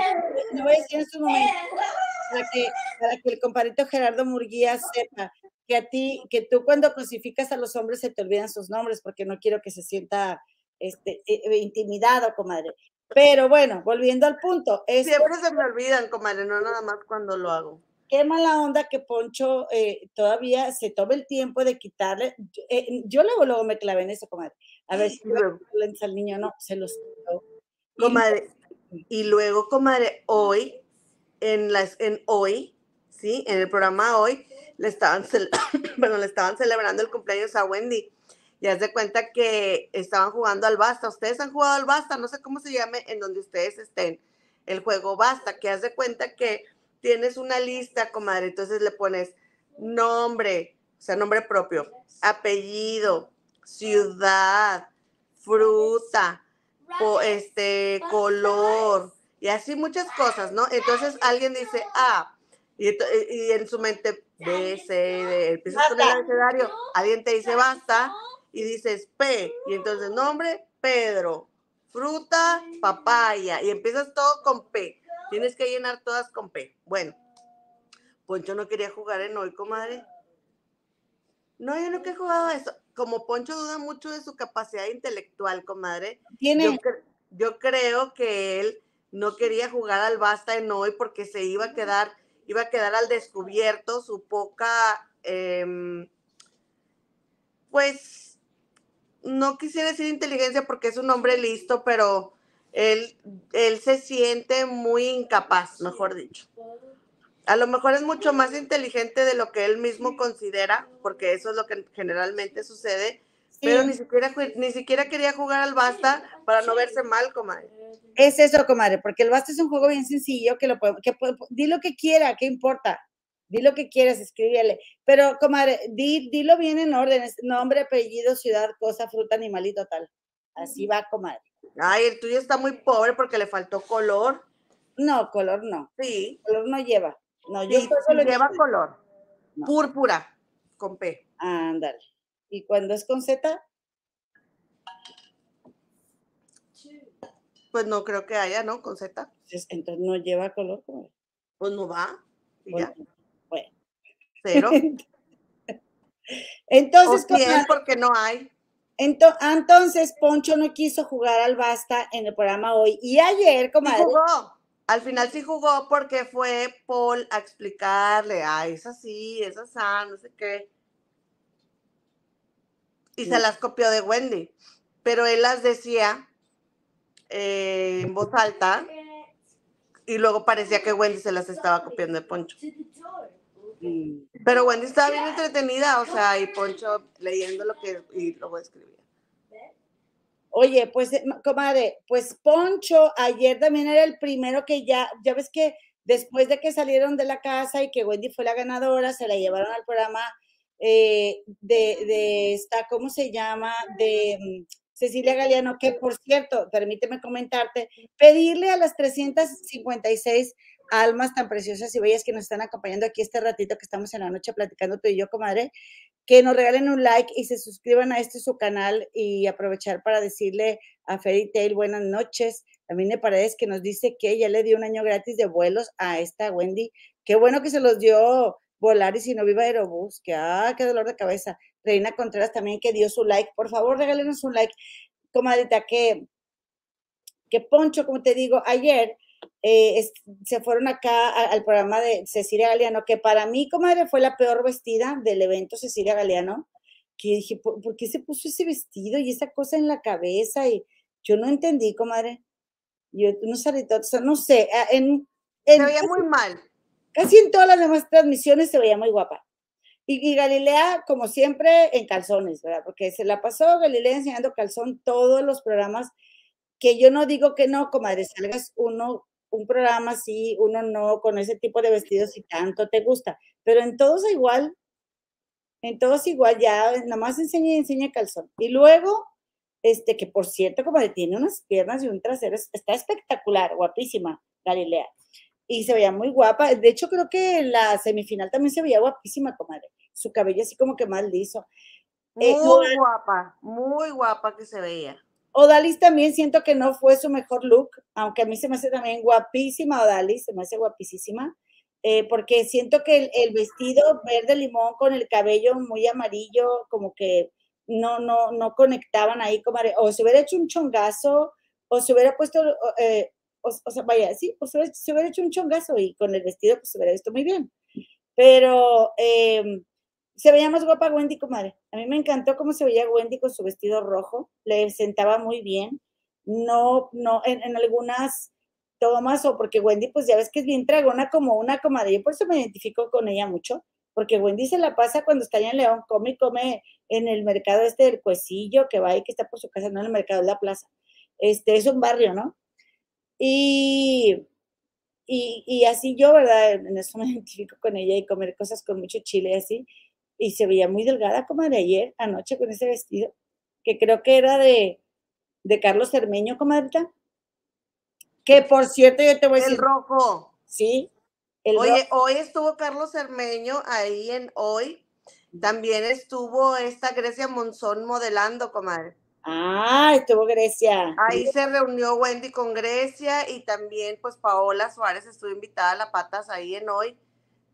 no voy a decir en su momento, para que, para que el compadrito Gerardo Murguía sepa que a ti, que tú cuando crucificas a los hombres se te olvidan sus nombres, porque no quiero que se sienta este, eh, eh, intimidado, comadre. Pero bueno, volviendo al punto, es Siempre se me olvidan, comadre, no nada más cuando lo hago. qué mala onda que Poncho eh, todavía se tome el tiempo de quitarle. eh, yo luego, luego me clavé en eso, comadre. A ver si luego- al niño no, se los quitó. Comadre, y luego, comadre, hoy, en las, en hoy, ¿sí? En el programa hoy, le estaban, perdón, le estaban celebrando el cumpleaños a Wendy. y haz de cuenta que estaban jugando al basta. Ustedes han jugado al basta, no sé cómo se llame en donde ustedes estén. El juego basta, que haz de cuenta que tienes una lista, comadre, entonces le pones nombre, o sea, nombre propio, apellido, ciudad, fruta, este, color, y así muchas cosas, ¿no? Entonces alguien dice A, y, y en su mente B, C, D, empiezas con el abecedario, alguien te dice basta, y dices P, y entonces nombre, Pedro, fruta, papaya, y empiezas todo con P. Tienes que llenar todas con P. Bueno, Poncho no quería jugar en hoy, comadre. No, yo no he jugado a eso. Como Poncho duda mucho de su capacidad intelectual, comadre. Tiene. Yo, creo que él no quería jugar al basta en hoy porque se iba a quedar, iba a quedar al descubierto su poca, em, pues, no quisiera decir inteligencia porque es un hombre listo, pero él, él se siente muy incapaz, mejor dicho. A lo mejor es mucho más inteligente de lo que él mismo considera, porque eso es lo que generalmente sucede, pero ni siquiera, ni siquiera quería jugar al basta para no verse mal, comadre. Es eso, comadre, porque el basta es un juego bien sencillo que lo puede, que di lo que quiera, ¿qué importa? Di lo que quieras, escríbele. Pero, comadre, di, dilo bien en orden, nombre, apellido, ciudad, cosa, fruta, animalito, tal. Así va, comadre. Ay, el tuyo está muy pobre porque le faltó color. No, color no. Sí. Color no lleva. No, yo sí, lleva color. Púrpura, con P. Ándale. ¿Y cuando es con Z? Pues no creo que haya, ¿no? Con Z. Entonces no lleva color. Pues no va. bueno, Bueno. Cero. entonces, o porque no hay. Entonces, Poncho no quiso jugar al basta en el programa hoy. Y ayer, como jugó. Al final sí jugó porque fue Paul a explicarle, ay, es así, es así, no sé qué. Y se las copió de Wendy. Pero él las decía eh, en voz alta y luego parecía que Wendy se las estaba copiando de Poncho. Pero Wendy estaba bien entretenida, o sea, y Poncho leyendo lo que y luego escribía. Oye, pues, eh, comadre, pues Poncho ayer también era el primero que ya, ya ves que después de que salieron de la casa y que Wendy fue la ganadora, se la llevaron al programa eh, de, esta, ¿cómo se llama? De mm, Cecilia Galeano, que por cierto, permíteme comentarte, pedirle a las 356 almas tan preciosas y bellas que nos están acompañando aquí este ratito que estamos en la noche platicando tú y yo, comadre, que nos regalen un like y se suscriban a este su canal y aprovechar para decirle a Fairy Tail buenas noches. También me parece que nos dice que ya le dio un año gratis de vuelos a esta Wendy. Qué bueno que se los dio volar y si no viva Aerobús, que ah, qué dolor de cabeza. Reina Contreras también que dio su like. Por favor, regálenos un like. Comadita, que, que Poncho, como te digo, ayer eh, se fueron acá al programa de Cecilia Galeano, que para mí, comadre, fue la peor vestida del evento Cecilia Galeano, que dije, ¿por, qué se puso ese vestido y esa cosa en la cabeza? Y yo no entendí, comadre. Yo no sé, no sé, en, se veía muy mal. Casi en todas las demás transmisiones se veía muy guapa. Y, Galilea, como siempre, en calzones, ¿verdad? Porque se la pasó Galilea enseñando calzón todos los programas, que yo no digo que no, comadre, salgas uno un programa así, uno no, con ese tipo de vestidos y tanto te gusta, pero en todos igual, en todos igual, ya nada más enseña y enseña calzón. Y luego, este, que por cierto, como tiene unas piernas y un trasero, está espectacular, guapísima, Galilea. Y se veía muy guapa. De hecho, creo que la semifinal también se veía guapísima, comadre. Su cabello así como que más liso. Eh, muy guapa, muy guapa que se veía. Odalis también siento que no fue su mejor look, aunque a mí se me hace también guapísima Odalis, se me hace guapísima, eh, porque siento que el, vestido verde limón con el cabello muy amarillo, como que no, no, no conectaban ahí, como, o se hubiera hecho un chongazo, o se hubiera puesto, eh, o, sea, vaya, sí, o se hubiera, hecho un chongazo y con el vestido pues se hubiera visto muy bien. Pero em, se veía más guapa Wendy, comadre. A mí me encantó cómo se veía Wendy con su vestido rojo, le sentaba muy bien. No, no, en, algunas tomas, o porque Wendy, pues ya ves que es bien tragona como una comadre, yo por eso me identifico con ella mucho, porque Wendy se la pasa cuando está allá en León, come y come en el mercado este del Cuecillo, que va ahí, que está por su casa, no en el mercado, de la plaza. Este, es un barrio, ¿no? Y, y, y así yo, ¿verdad? En eso me identifico con ella y comer cosas con mucho chile y así. Y se veía muy delgada como de ayer, anoche, con ese vestido, que creo que era de, de Carlos Cermeño, comadrita. Que por cierto, yo te voy a decir. El rojo. Sí. El Oye, hoy estuvo Carlos Cermeño ahí en hoy. También estuvo esta Grecia Monzón modelando, comadre. Ah, estuvo Grecia. Ahí se reunió Wendy con Grecia y también pues Paola Suárez estuvo invitada a la patas ahí en hoy.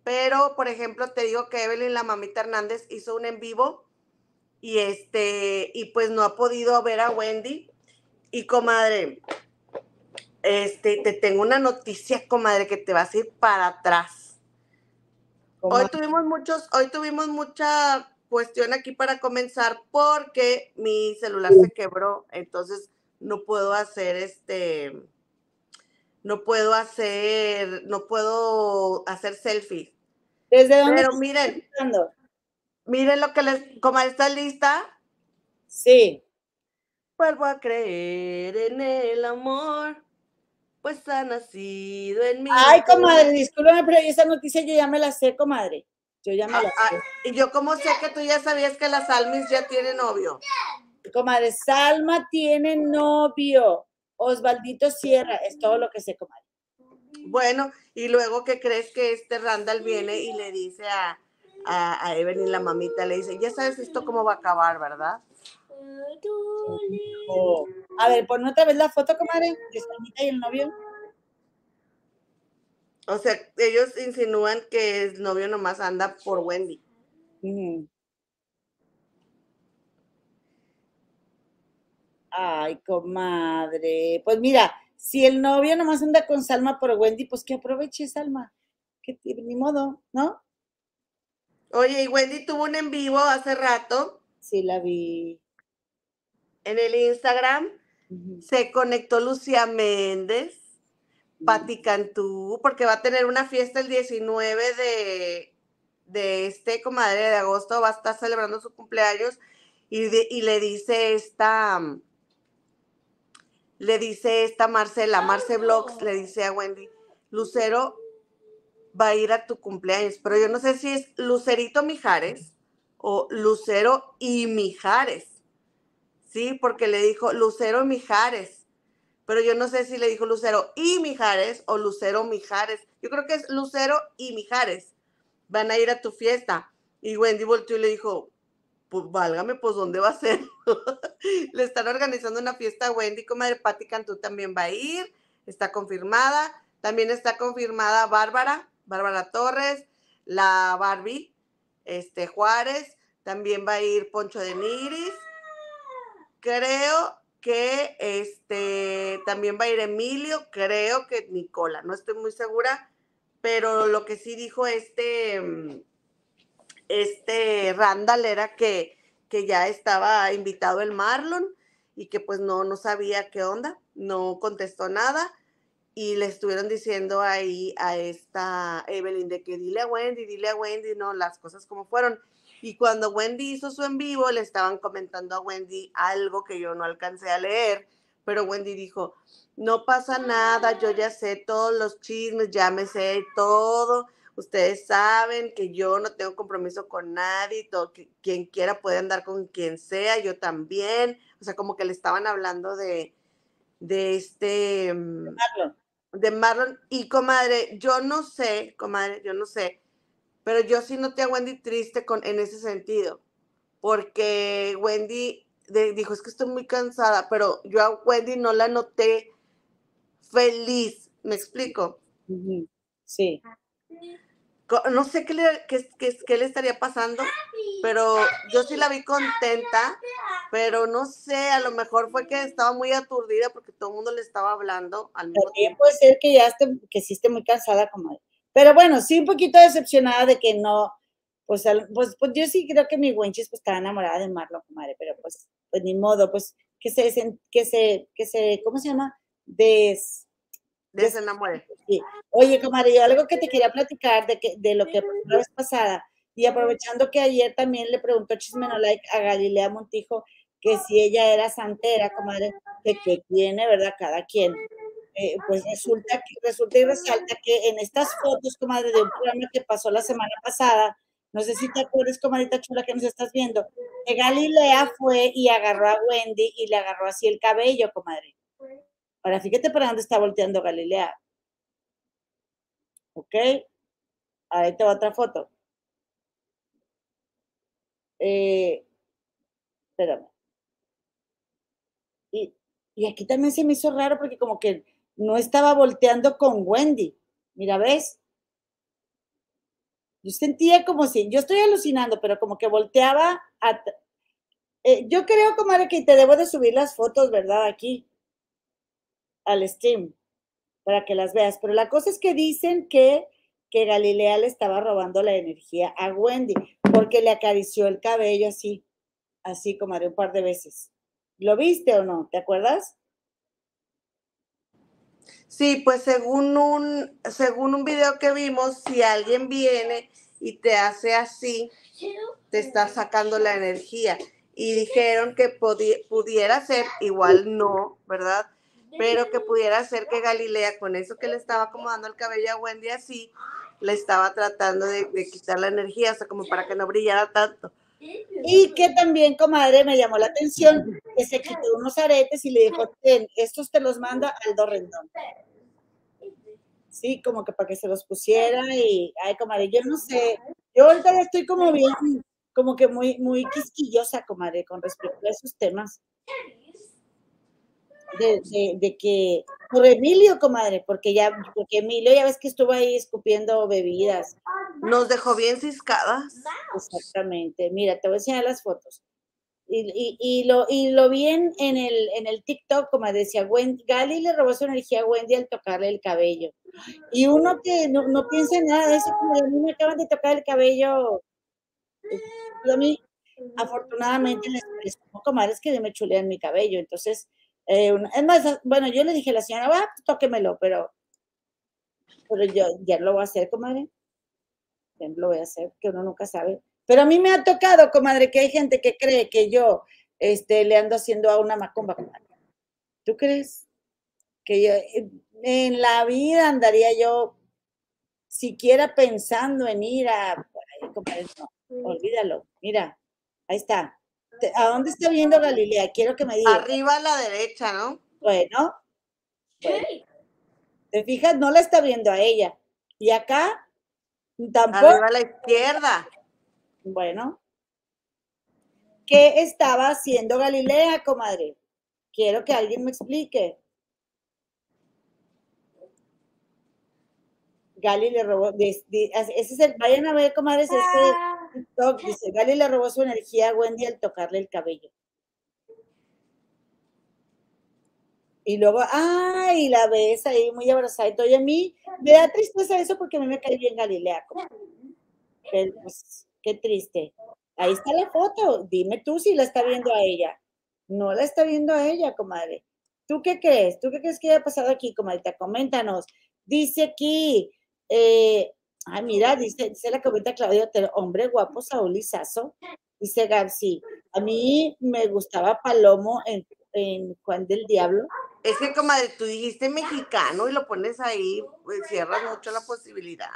Pero, por ejemplo, te digo que Evelyn, la mamita Hernández, hizo un en vivo y este, y pues no ha podido ver a Wendy. Y comadre, este, te tengo una noticia, comadre, que te vas a ir para atrás. Hoy tuvimos muchos, hoy tuvimos mucha cuestión aquí para comenzar porque mi celular se quebró, entonces no puedo hacer este, no puedo hacer, no puedo hacer selfies. ¿Desde dónde? Pero miren, miren lo que les, comadre, ¿está lista? Sí. Vuelvo a creer en el amor, pues ha nacido en mí. Ay, comadre, discúlpame, pero esa noticia yo ya me la sé, comadre. Yo ya me la ah, sé. y yo cómo sé que tú ya sabías que la Salmis ya tiene novio. Comadre, Salma tiene novio. Osvaldito Sierra, es todo lo que sé, comadre. Bueno, y luego que crees que este Randall viene y le dice a, a, a Evelyn, la mamita, le dice, ya sabes esto cómo va a acabar, ¿verdad? A ver, pon otra vez la foto, comadre, de Salmita y el novio. O sea, ellos insinúan que el novio nomás anda por Wendy. Ay, comadre. Pues mira, si el novio nomás anda con Salma por Wendy, pues que aproveche Salma. Que ni modo, ¿no? Oye, y Wendy tuvo un en vivo hace rato. Sí, la vi en el Instagram. Se conectó Lucía Méndez, Patti Cantú, porque va a tener una fiesta el 19 de, de este comadre de agosto, va a estar celebrando su cumpleaños y, y le dice esta, le dice esta Marcela, Marce Vlogs, le dice a Wendy, Lucero va a ir a tu cumpleaños, pero yo no sé si es Lucerito Mijares o Lucero y Mijares. ¿sí? Porque le dijo Lucero Mijares, pero yo no sé si le dijo Lucero y Mijares o Lucero Mijares. Yo creo que es Lucero y Mijares. Van a ir a tu fiesta. Y Wendy volteó y le dijo, pues válgame, pues ¿dónde va a ser? le están organizando una fiesta a Wendy, comadre Patti Cantú también va a ir, está confirmada. También está confirmada Bárbara, Bárbara Torres, la Barbie, este Juárez, también va a ir Poncho de Niris, Creo que este también va a ir Emilio, creo que Nicola, no estoy muy segura, pero lo que sí dijo este, mm, este Randall era que, que ya estaba invitado el Marlon y que pues no, no sabía qué onda, no contestó nada y le estuvieron diciendo ahí a esta Evelyn de que dile a Wendy, dile a Wendy, no, las cosas como fueron. Y cuando Wendy hizo su en vivo, le estaban comentando a Wendy algo que yo no alcancé a leer, pero Wendy dijo, no pasa nada, yo ya sé todos los chismes, ya me sé todo, ustedes saben que yo no tengo compromiso con nadie, todo, que, quien quiera puede andar con quien sea, yo también, o sea, como que le estaban hablando de, de este... Mm, de Marlon. De Marlon. Y comadre, yo no sé, comadre, yo no sé pero yo sí noté a Wendy triste con, en ese sentido, porque Wendy dijo, es que estoy muy cansada, pero yo a Wendy no la noté feliz, ¿me explico? Sí. No sé qué le, qué, le estaría pasando, pero yo sí la vi contenta, pero no sé, a lo mejor fue que estaba muy aturdida porque todo el mundo le estaba hablando al mismo tiempo. Puede ser que ya esté, que sí esté muy cansada, como pero bueno, sí un poquito decepcionada de que no, pues, pues, pues yo sí creo que mi Wenchis pues estaba enamorada de Marlon, comadre, pero pues, pues ni modo, pues que se, que se, que se, ¿cómo se llama? Des, Desenamore. Sí. Oye, comadre, yo algo que te quería platicar de, que, de lo que la vez pasada, Y aprovechando que ayer también le preguntó Chismenolike a Galilea Montijo que si ella era santera, comadre, que, que tiene, ¿verdad? Cada quien. Eh, pues resulta, que, resulta y resalta que en estas fotos, comadre, de un programa que pasó la semana pasada, no sé si te acuerdas, comadita chula, que nos estás viendo, que Galilea fue y agarró a Wendy y le agarró así el cabello, comadre. Ahora, fíjate para dónde está volteando Galilea. ¿Ok? Ahí te va otra foto. Eh, espérame. Y, y aquí también se me hizo raro porque como que no estaba volteando con Wendy. Mira, ¿ves? Yo sentía como si, yo estoy alucinando, pero como que volteaba a... Eh, yo creo, comadre, que te debo de subir las fotos, ¿verdad? Aquí, al stream, para que las veas. Pero la cosa es que dicen que, que Galilea le estaba robando la energía a Wendy, porque le acarició el cabello así, así, comadre, un par de veces. ¿Lo viste o no? ¿Te acuerdas? Sí, pues según un, según un video que vimos, si alguien viene y te hace así, te está sacando la energía. Y dijeron que pudiera ser, igual no, ¿verdad? Pero que pudiera ser que Galilea, con eso que le estaba acomodando el cabello a Wendy así, le estaba tratando de, de quitar la energía, o sea, como para que no brillara tanto. Y que también, comadre, me llamó la atención que se quitó unos aretes y le dijo, ten, estos te los manda Aldo Rendón. Sí, como que para que se los pusiera y, ay, comadre, yo no sé, yo ahorita ya estoy como bien, como que muy, muy quisquillosa, comadre, con respecto a esos temas. De, de, de, que por Emilio, comadre, porque ya, porque Emilio ya ves que estuvo ahí escupiendo bebidas. Nos dejó bien ciscadas. Exactamente. Mira, te voy a enseñar las fotos. Y, y, lo, y lo vi en, el, en el TikTok, como decía, Wendy, Gali le robó su energía a Wendy al tocarle el cabello. Y uno que no, no piensa en nada de eso, como a mí me acaban de tocar el cabello. Y a mí, afortunadamente, les, les comadres que me chulean mi cabello. Entonces, eh, es más, bueno, yo le dije a la señora, va, tóquemelo, pero, pero yo ya lo voy a hacer, comadre. Ya lo voy a hacer, que uno nunca sabe. Pero a mí me ha tocado, comadre, que hay gente que cree que yo este, le ando haciendo a una macumba, comadre. ¿Tú crees? Que yo en la vida andaría yo siquiera pensando en ir a, comadre, no, olvídalo. Mira, ahí está. ¿A dónde está viendo Galilea? Quiero que me diga. Arriba a la derecha, ¿no? Bueno, bueno. ¿Te fijas? No la está viendo a ella. Y acá tampoco. Arriba a la izquierda. Bueno. ¿Qué estaba haciendo Galilea, comadre? Quiero que alguien me explique. Gali le robó, ese es el, vayan a ver, comadres, ese ah. TikTok, dice, Gali le robó su energía a Wendy al tocarle el cabello. Y luego, ay, la ves ahí muy abrazada y todo. Y a mí me da tristeza eso porque a mí me cae bien Galilea. Pero, pues, Qué triste. Ahí está la foto. Dime tú si la está viendo a ella. No la está viendo a ella, comadre. ¿Tú qué crees? ¿Tú qué crees que haya pasado aquí, comadre? Coméntanos. Dice aquí, eh, ay, mira, dice, dice la comenta Claudio, hombre guapo, Saúl Izazo. Dice García, a mí me gustaba Palomo en, en Juan del Diablo. Es que, comadre, tú dijiste mexicano y lo pones ahí, pues cierras mucho la posibilidad.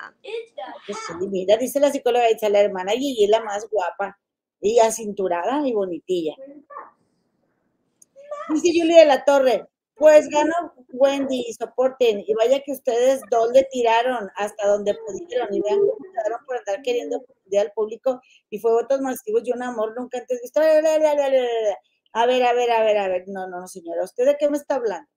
Pues mira, dice la psicóloga, dice la hermana Gigi es la más guapa y acinturada y bonitilla. Dice Julia de la Torre, pues ganó Wendy, soporten, y vaya que ustedes dos le tiraron hasta donde pudieron, y vean cómo quedaron por andar queriendo al público, y fue votos masivos y un amor nunca antes visto. A ver, a ver, a ver, a ver. No, no, señora. ¿Usted de qué me está hablando?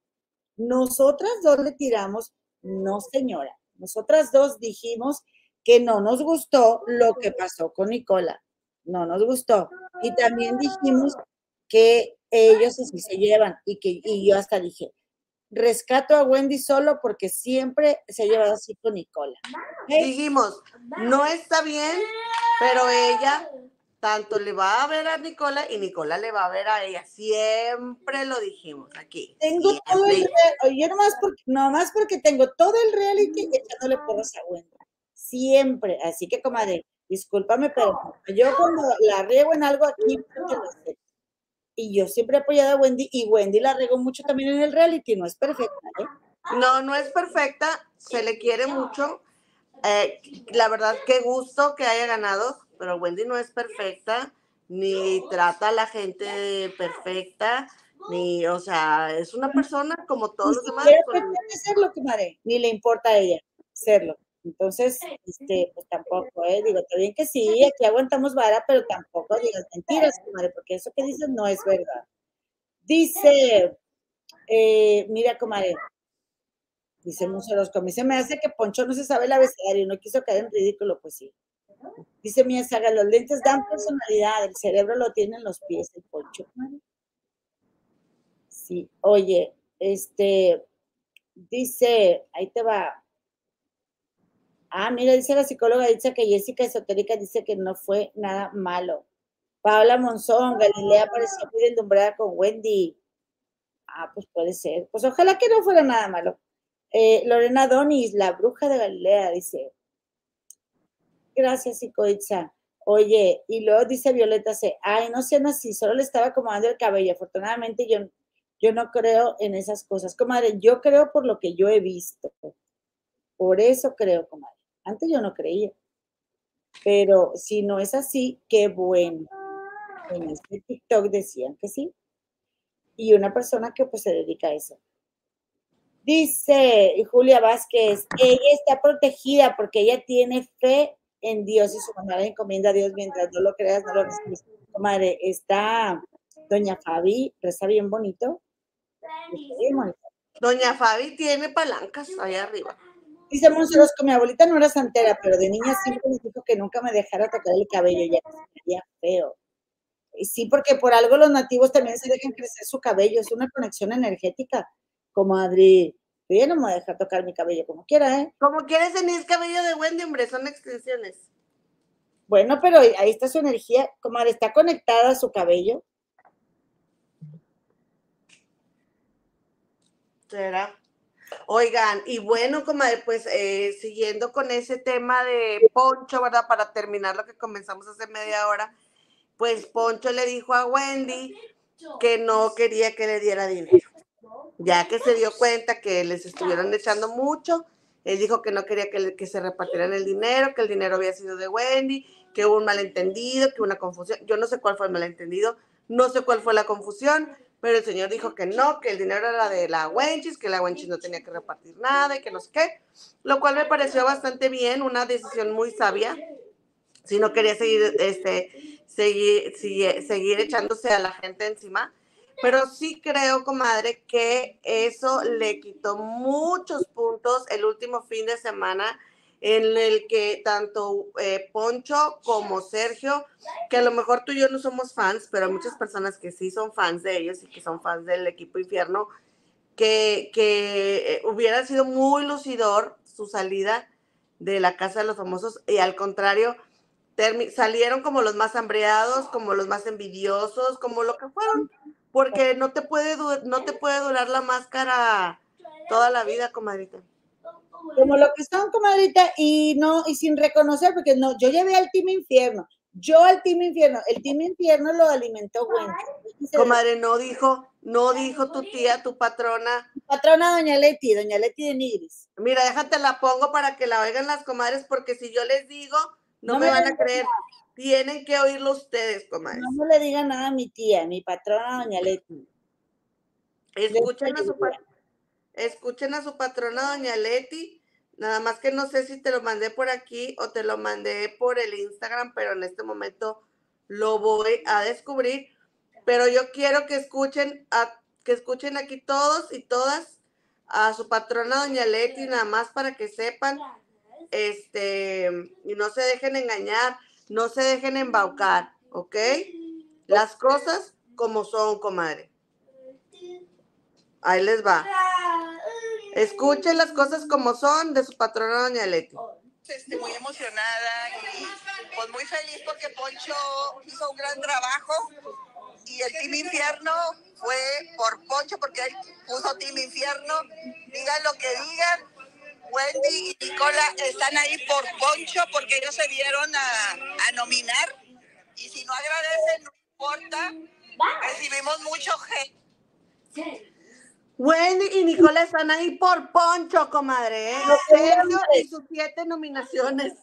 Nosotras dos le tiramos, no, señora. Nosotras dos dijimos que no nos gustó lo que pasó con Nicola. No nos gustó. Y también dijimos que ellos así se llevan y que y yo hasta dije, rescato a Wendy solo porque siempre se ha llevado así con Nicola. Dijimos, no está bien, pero ella tanto le va a ver a Nicola y Nicola le va a ver a ella. Siempre lo dijimos aquí. Tengo todo el yo nomás porque, nomás porque tengo todo el reality echándole porras a Wendy. Siempre. Así que, comadre, Discúlpame, pero yo cuando la riego en algo aquí, y yo siempre he apoyado a Wendy y Wendy la regó mucho también en el reality, no es perfecta, ¿eh? No, no es perfecta, se le quiere mucho. Eh, la verdad, qué gusto que haya ganado, pero Wendy no es perfecta, ni trata a la gente perfecta, ni, o sea, es una persona como todos los demás. serlo, ni le importa a ella serlo. Entonces, este, pues tampoco, ¿eh? Digo, está bien que sí, aquí aguantamos vara, pero tampoco digas mentiras, comadre, porque eso que dices no es verdad. Dice, eh, mira, comadre, dice a mí se me hace que Poncho no se sabe el abecedario, no quiso caer en ridículo, pues sí. Dice Mía Saga, los lentes dan personalidad, el cerebro lo tienen los pies, el Poncho, comadre. Sí, oye, este, dice, ahí te va, Ah, mira, dice la psicóloga, dice que Jessica Esotérica dice que no fue nada malo. Paula Monzón, Galilea pareció muy deslumbrada con Wendy. Ah, pues puede ser. Pues ojalá que no fuera nada malo. Eh, Lorena Donis, la bruja de Galilea, dice. Gracias, Psicoitza. Oye, y luego dice Violeta C. Ay, no sean así, solo le estaba acomodando el cabello. Afortunadamente yo, yo no creo en esas cosas. Comadre, yo creo por lo que yo he visto. Por eso creo, comadre. Antes yo no creía. Pero si no es así, qué bueno. En este TikTok decían que sí. Y una persona que pues se dedica a eso. Dice Julia Vázquez, ella está protegida porque ella tiene fe en Dios y su mamá la encomienda a Dios mientras no lo creas, no lo recibes. Madre, está Doña Fabi, reza bien bonito. Doña Fabi tiene palancas allá arriba. Dice Monseros que mi abuelita no era santera, pero de niña siempre me dijo que nunca me dejara tocar el cabello, ya que se veía feo. Y sí, porque por algo los nativos también se dejan crecer su cabello, es una conexión energética. Como Adri, yo no me voy a dejar tocar mi cabello como quiera, ¿eh? Como quieres tener cabello de Wendy, hombre, son extensiones. Bueno, pero ahí está su energía, como está conectada a su cabello. ¿Será? Oigan, y bueno, comadre, pues eh, siguiendo con ese tema de Poncho, ¿verdad? Para terminar lo que comenzamos hace media hora, pues Poncho le dijo a Wendy que no quería que le diera dinero. Ya que se dio cuenta que les estuvieron echando mucho, él dijo que no quería que, que se repartieran el dinero, que el dinero había sido de Wendy, que hubo un malentendido, que hubo una confusión. Yo no sé cuál fue el malentendido, no sé cuál fue la confusión, pero el señor dijo que no, que el dinero era de la Wenchis, que la Wenchis no tenía que repartir nada y que no sé qué, lo cual me pareció bastante bien, una decisión muy sabia. Si no quería seguir, este, seguir, seguir, echándose a la gente encima, pero sí creo, comadre, que eso le quitó muchos puntos el último fin de semana en el que tanto eh, Poncho como Sergio, que a lo mejor tú y yo no somos fans, pero hay muchas personas que sí son fans de ellos y que son fans del equipo infierno, que, que eh, hubiera sido muy lucidor su salida de la casa de los famosos y al contrario, salieron como los más hambreados, como los más envidiosos, como lo que fueron, porque no te puede, no te puede durar la máscara toda la vida, comadrita como lo que son, comadrita, y no, y sin reconocer, porque no, yo llevé al Team Infierno, yo al Team Infierno, el Team Infierno lo alimentó Wendy. Comadre, no dijo, no dijo tu tía, tu patrona. Patrona Doña Leti, Doña Leti de Nigris. Mira, déjate la pongo para que la oigan las comadres, porque si yo les digo, no, me, van a creer. Tienen que oírlo ustedes, comadres. No, le digan nada a mi tía, mi patrona Doña Leti. Escuchen a, su, escuchen a su patrona Doña Leti Nada más que no sé si te lo mandé por aquí o te lo mandé por el Instagram, pero en este momento lo voy a descubrir. Pero yo quiero que escuchen, a, que escuchen aquí todos y todas a su patrona Doña Leti, nada más para que sepan, este, y no se dejen engañar, no se dejen embaucar, ¿ok? Las cosas como son, comadre. Ahí les va. Escuchen las cosas como son de su patrona Doña Leti. Estoy muy emocionada y pues muy feliz porque Poncho hizo un gran trabajo y el Team Infierno fue por Poncho porque él puso Team Infierno. Digan lo que digan, Wendy y Nicola están ahí por Poncho porque ellos se dieron a, a nominar. Y si no agradecen, no importa. Recibimos mucho hate. Wendy y Nicola están ahí por Poncho, comadre. ¿eh? Sergio y sus siete nominaciones.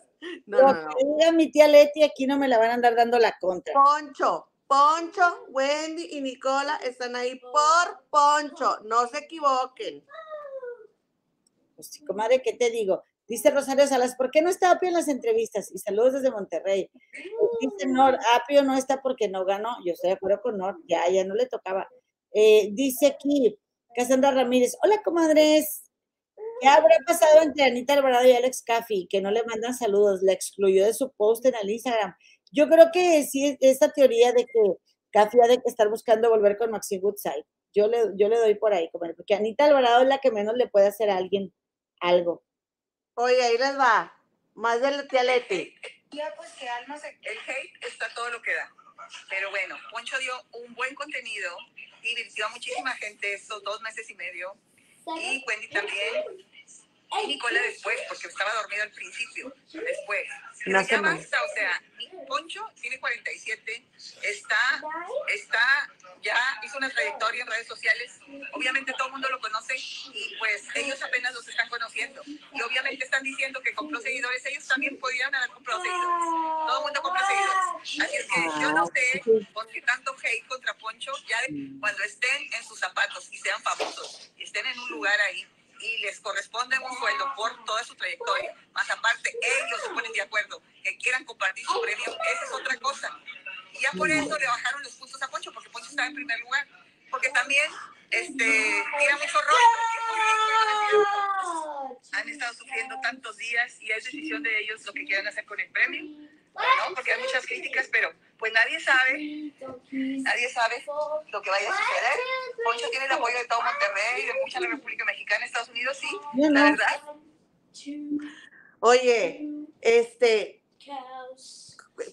No, Lo no, no. que diga mi tía Leti, aquí no me la van a andar dando la contra. Poncho, Poncho, Wendy y Nicola están ahí por Poncho. No se equivoquen. Pues sí, comadre, ¿qué te digo? Dice Rosario Salas, ¿por qué no está Apio en las entrevistas? Y saludos desde Monterrey. Dice Nor, Apio no está porque no ganó. Yo estoy de acuerdo con Nor, ya, ya no le tocaba. Eh, dice aquí, Cassandra Ramírez, hola comadres. ¿Qué habrá pasado entre Anita Alvarado y Alex Caffi? Que no le mandan saludos, la excluyó de su post en el Instagram. Yo creo que sí, esta teoría de que Caffi ha de estar buscando volver con Maxi Goodside. Yo le, yo le doy por ahí, comadre, porque Anita Alvarado es la que menos le puede hacer a alguien algo. Oye, ahí les va. Más de la tía Leti. Ya, pues que Alma se... El hate está todo lo que da. Pero bueno, Poncho dio un buen contenido, divirtió a muchísima gente estos dos meses y medio. Y Wendy también. Y Nicola después, porque estaba dormido al principio. Después. Una ya basta, o sea, Poncho tiene 47, está, está, ya hizo una trayectoria en redes sociales. Obviamente todo el mundo lo conoce y pues ellos apenas los están conociendo. Y obviamente están diciendo que compró seguidores. Ellos también podrían haber comprado seguidores. Todo el mundo compra seguidores. Así es que yo no sé por qué tanto hate contra Poncho. Ya cuando estén en sus zapatos y sean famosos y estén en un lugar ahí y les corresponde un sueldo por toda su trayectoria, más aparte ellos se ponen de acuerdo que quieran compartir su premio, esa es otra cosa. Y ya por eso le bajaron los puntos a Poncho, porque Poncho estaba en primer lugar. Porque también este, tira mucho rollo. Han estado sufriendo tantos días y es decisión de ellos lo que quieran hacer con el premio. ¿No? Porque hay muchas críticas, pero pues nadie sabe, nadie sabe lo que vaya a suceder. Poncho tiene el apoyo de todo Monterrey, de mucha la República Mexicana, Estados Unidos, sí, la verdad. Oye, este,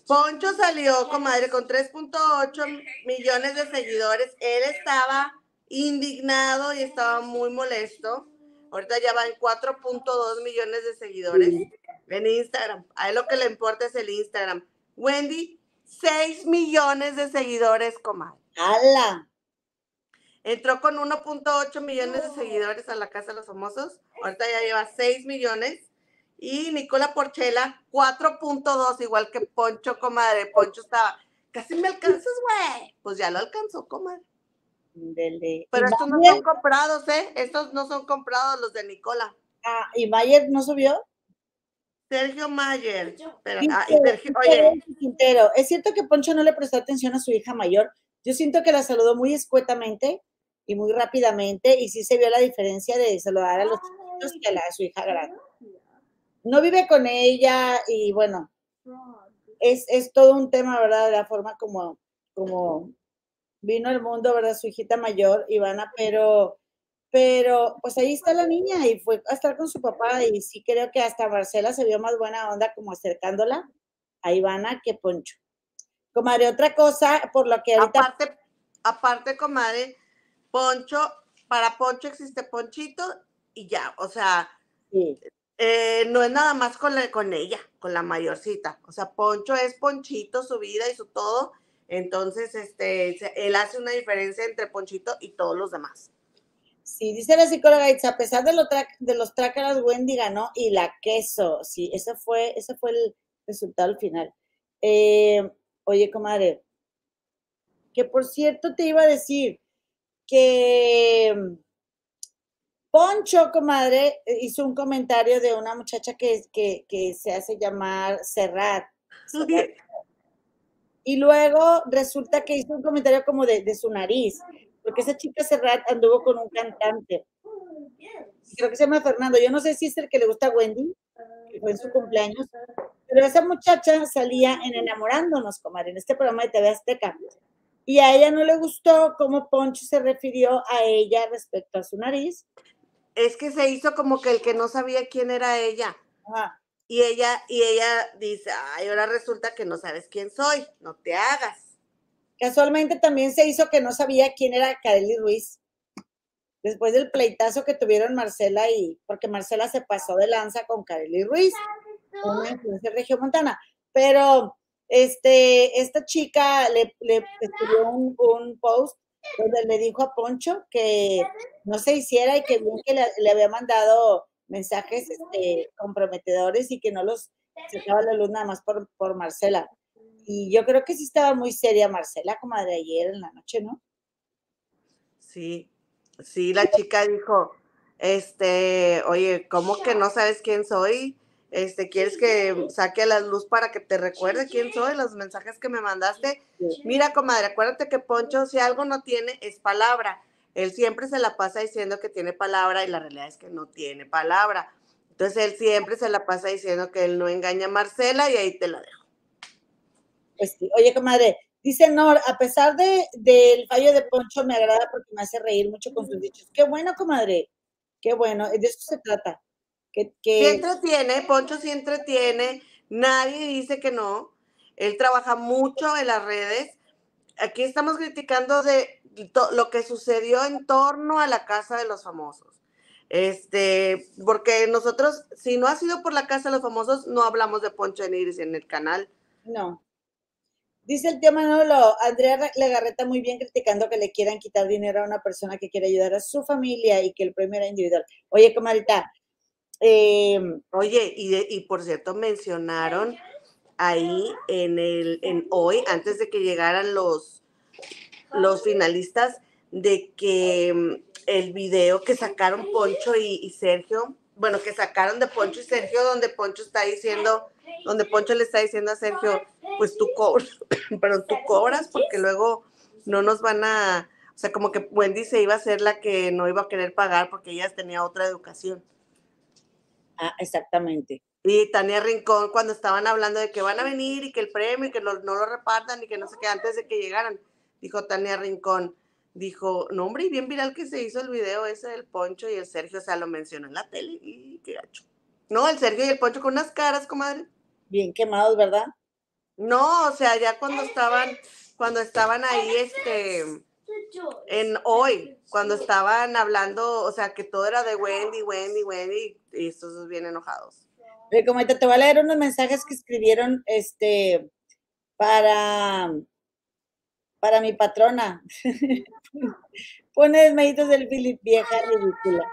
Poncho salió, comadre, con 3.8 millones de seguidores. Él estaba indignado y estaba muy molesto. Ahorita ya va en 4.2 millones de seguidores en Instagram. A él lo que le importa es el Instagram. Wendy, 6 millones de seguidores, comadre. ¡Hala! Entró con 1.8 millones de seguidores a la Casa de los Famosos. Ahorita ya lleva 6 millones. Y Nicola Porchela, 4.2, igual que Poncho, comadre. Poncho estaba, casi me alcanzas, güey. Pues ya lo alcanzó, comadre. Dele. Pero ¿Y estos no son comprados, ¿eh? Estos no son comprados los de Nicola. Ah, ¿Y Mayer no subió? Sergio Mayer. Pero, ah, y Sergio- oye, Quintero, es cierto que Poncho no le prestó atención a su hija mayor. Yo siento que la saludó muy escuetamente y muy rápidamente y sí se vio la diferencia de saludar a los chiquitos que a, la, a su hija grande. No vive con ella y bueno, es, es todo un tema, ¿verdad? De la forma como, como vino al mundo, ¿verdad? Su hijita mayor, Ivana, pero, pero pues ahí está la niña y fue a estar con su papá y sí creo que hasta Marcela se vio más buena onda como acercándola a Ivana que Poncho. Comadre, otra cosa por lo que ahorita... aparte, aparte, comadre, Poncho, para Poncho existe Ponchito y ya, o sea, sí, Eh, no es nada más con, la- con ella, con la mayorcita. O sea, Poncho es Ponchito, su vida y su todo. Entonces, este, él hace una diferencia entre Ponchito y todos los demás. Sí, dice la psicóloga Itza, a pesar de, lo de los trácaras, Wendy ganó y la queso. Sí, ese fue, ese fue el resultado al final. Eh, oye, comadre, que por cierto te iba a decir que mm, Poncho, comadre, eh, hizo un comentario de una muchacha que, que, que se hace llamar Serrat. Serrat. Y luego resulta que hizo un comentario como de, de su nariz, porque esa chica Serrat anduvo con un cantante. Creo que se llama Fernando. Yo no sé si es el que le gusta a Wendy, que fue en su cumpleaños, pero esa muchacha salía en Enamorándonos, comadre, en este programa de TV Azteca. Y a ella no le gustó cómo Poncho se refirió a ella respecto a su nariz. Es que se hizo como que el que no sabía quién era ella. Ajá. Y ella, y ella dice, ay, ahora resulta que no sabes quién soy, no te hagas. Casualmente también se hizo que no sabía quién era Kareli Ruiz. después del pleitazo que tuvieron Marcela y, porque Marcela se pasó de lanza con Kareli Ruiz, una influencia regiomontana, pero este, esta chica le, escribió un, post donde le dijo a Poncho que no se hiciera y que bien que le, le había mandado mensajes este, comprometedores y que no los sacaba la luz nada más por, por Marcela. Y yo creo que sí estaba muy seria Marcela, como de ayer en la noche, ¿no? Sí, sí, la chica dijo, este, oye, ¿cómo que no sabes quién soy? Este, ¿quieres que saque a la luz para que te recuerde quién soy? Los mensajes que me mandaste. Mira, comadre, acuérdate que Poncho, si algo no tiene, es palabra. Él siempre se la pasa diciendo que tiene palabra y la realidad es que no tiene palabra. Entonces él siempre se la pasa diciendo que él no engaña a Marcela y ahí te la dejo. Pues sí. Oye, comadre, dice Nor, a pesar de, del fallo de Poncho, me agrada porque me hace reír mucho con sus dichos. Qué bueno, comadre. Qué bueno. De eso se trata. Que, que... Sí entretiene, Poncho sí entretiene. Nadie dice que no. Él trabaja mucho en las redes. Aquí estamos criticando de lo que sucedió en torno a la casa de los famosos. Este, porque nosotros, si no ha sido por la casa de los famosos, no hablamos de Poncho en Iris en el canal. No. Dice el tío Manolo, Andrea Legarreta muy bien criticando que le quieran quitar dinero a una persona que quiere ayudar a su familia y que el premio era individual. Oye, comadita. Eh, Oye, y, de, y por cierto, mencionaron ahí en el, en hoy, antes de que llegaran los, los finalistas, de que mm, el video que sacaron Poncho y, Sergio, bueno, que sacaron de Poncho y Sergio, donde Poncho está diciendo, donde Poncho le está diciendo a Sergio, pues tú cobras, pero tú cobras porque luego no nos van a, o sea, como que Wendy se iba a ser la que no iba a querer pagar porque ella tenía otra educación. Ah, exactamente. Y Tania Rincón, cuando estaban hablando de que van a venir y que el premio y que no, no lo repartan y que no sé qué, antes de que llegaran, dijo Tania Rincón, dijo, no hombre, y bien viral que se hizo el video ese del Poncho y el Sergio, o sea, lo mencionó en la tele y qué gacho. No, el Sergio y el Poncho con unas caras, comadre. Bien quemados, ¿verdad? No, o sea, ya cuando estaban, cuando estaban ahí, este, en hoy, cuando estaban hablando, o sea, que todo era de Wendy, Wendy, Wendy, y estos bien enojados. Oye, como te, te voy a leer unos mensajes que escribieron, este, para, para mi patrona. Pone meditos del Philip, vieja ridícula.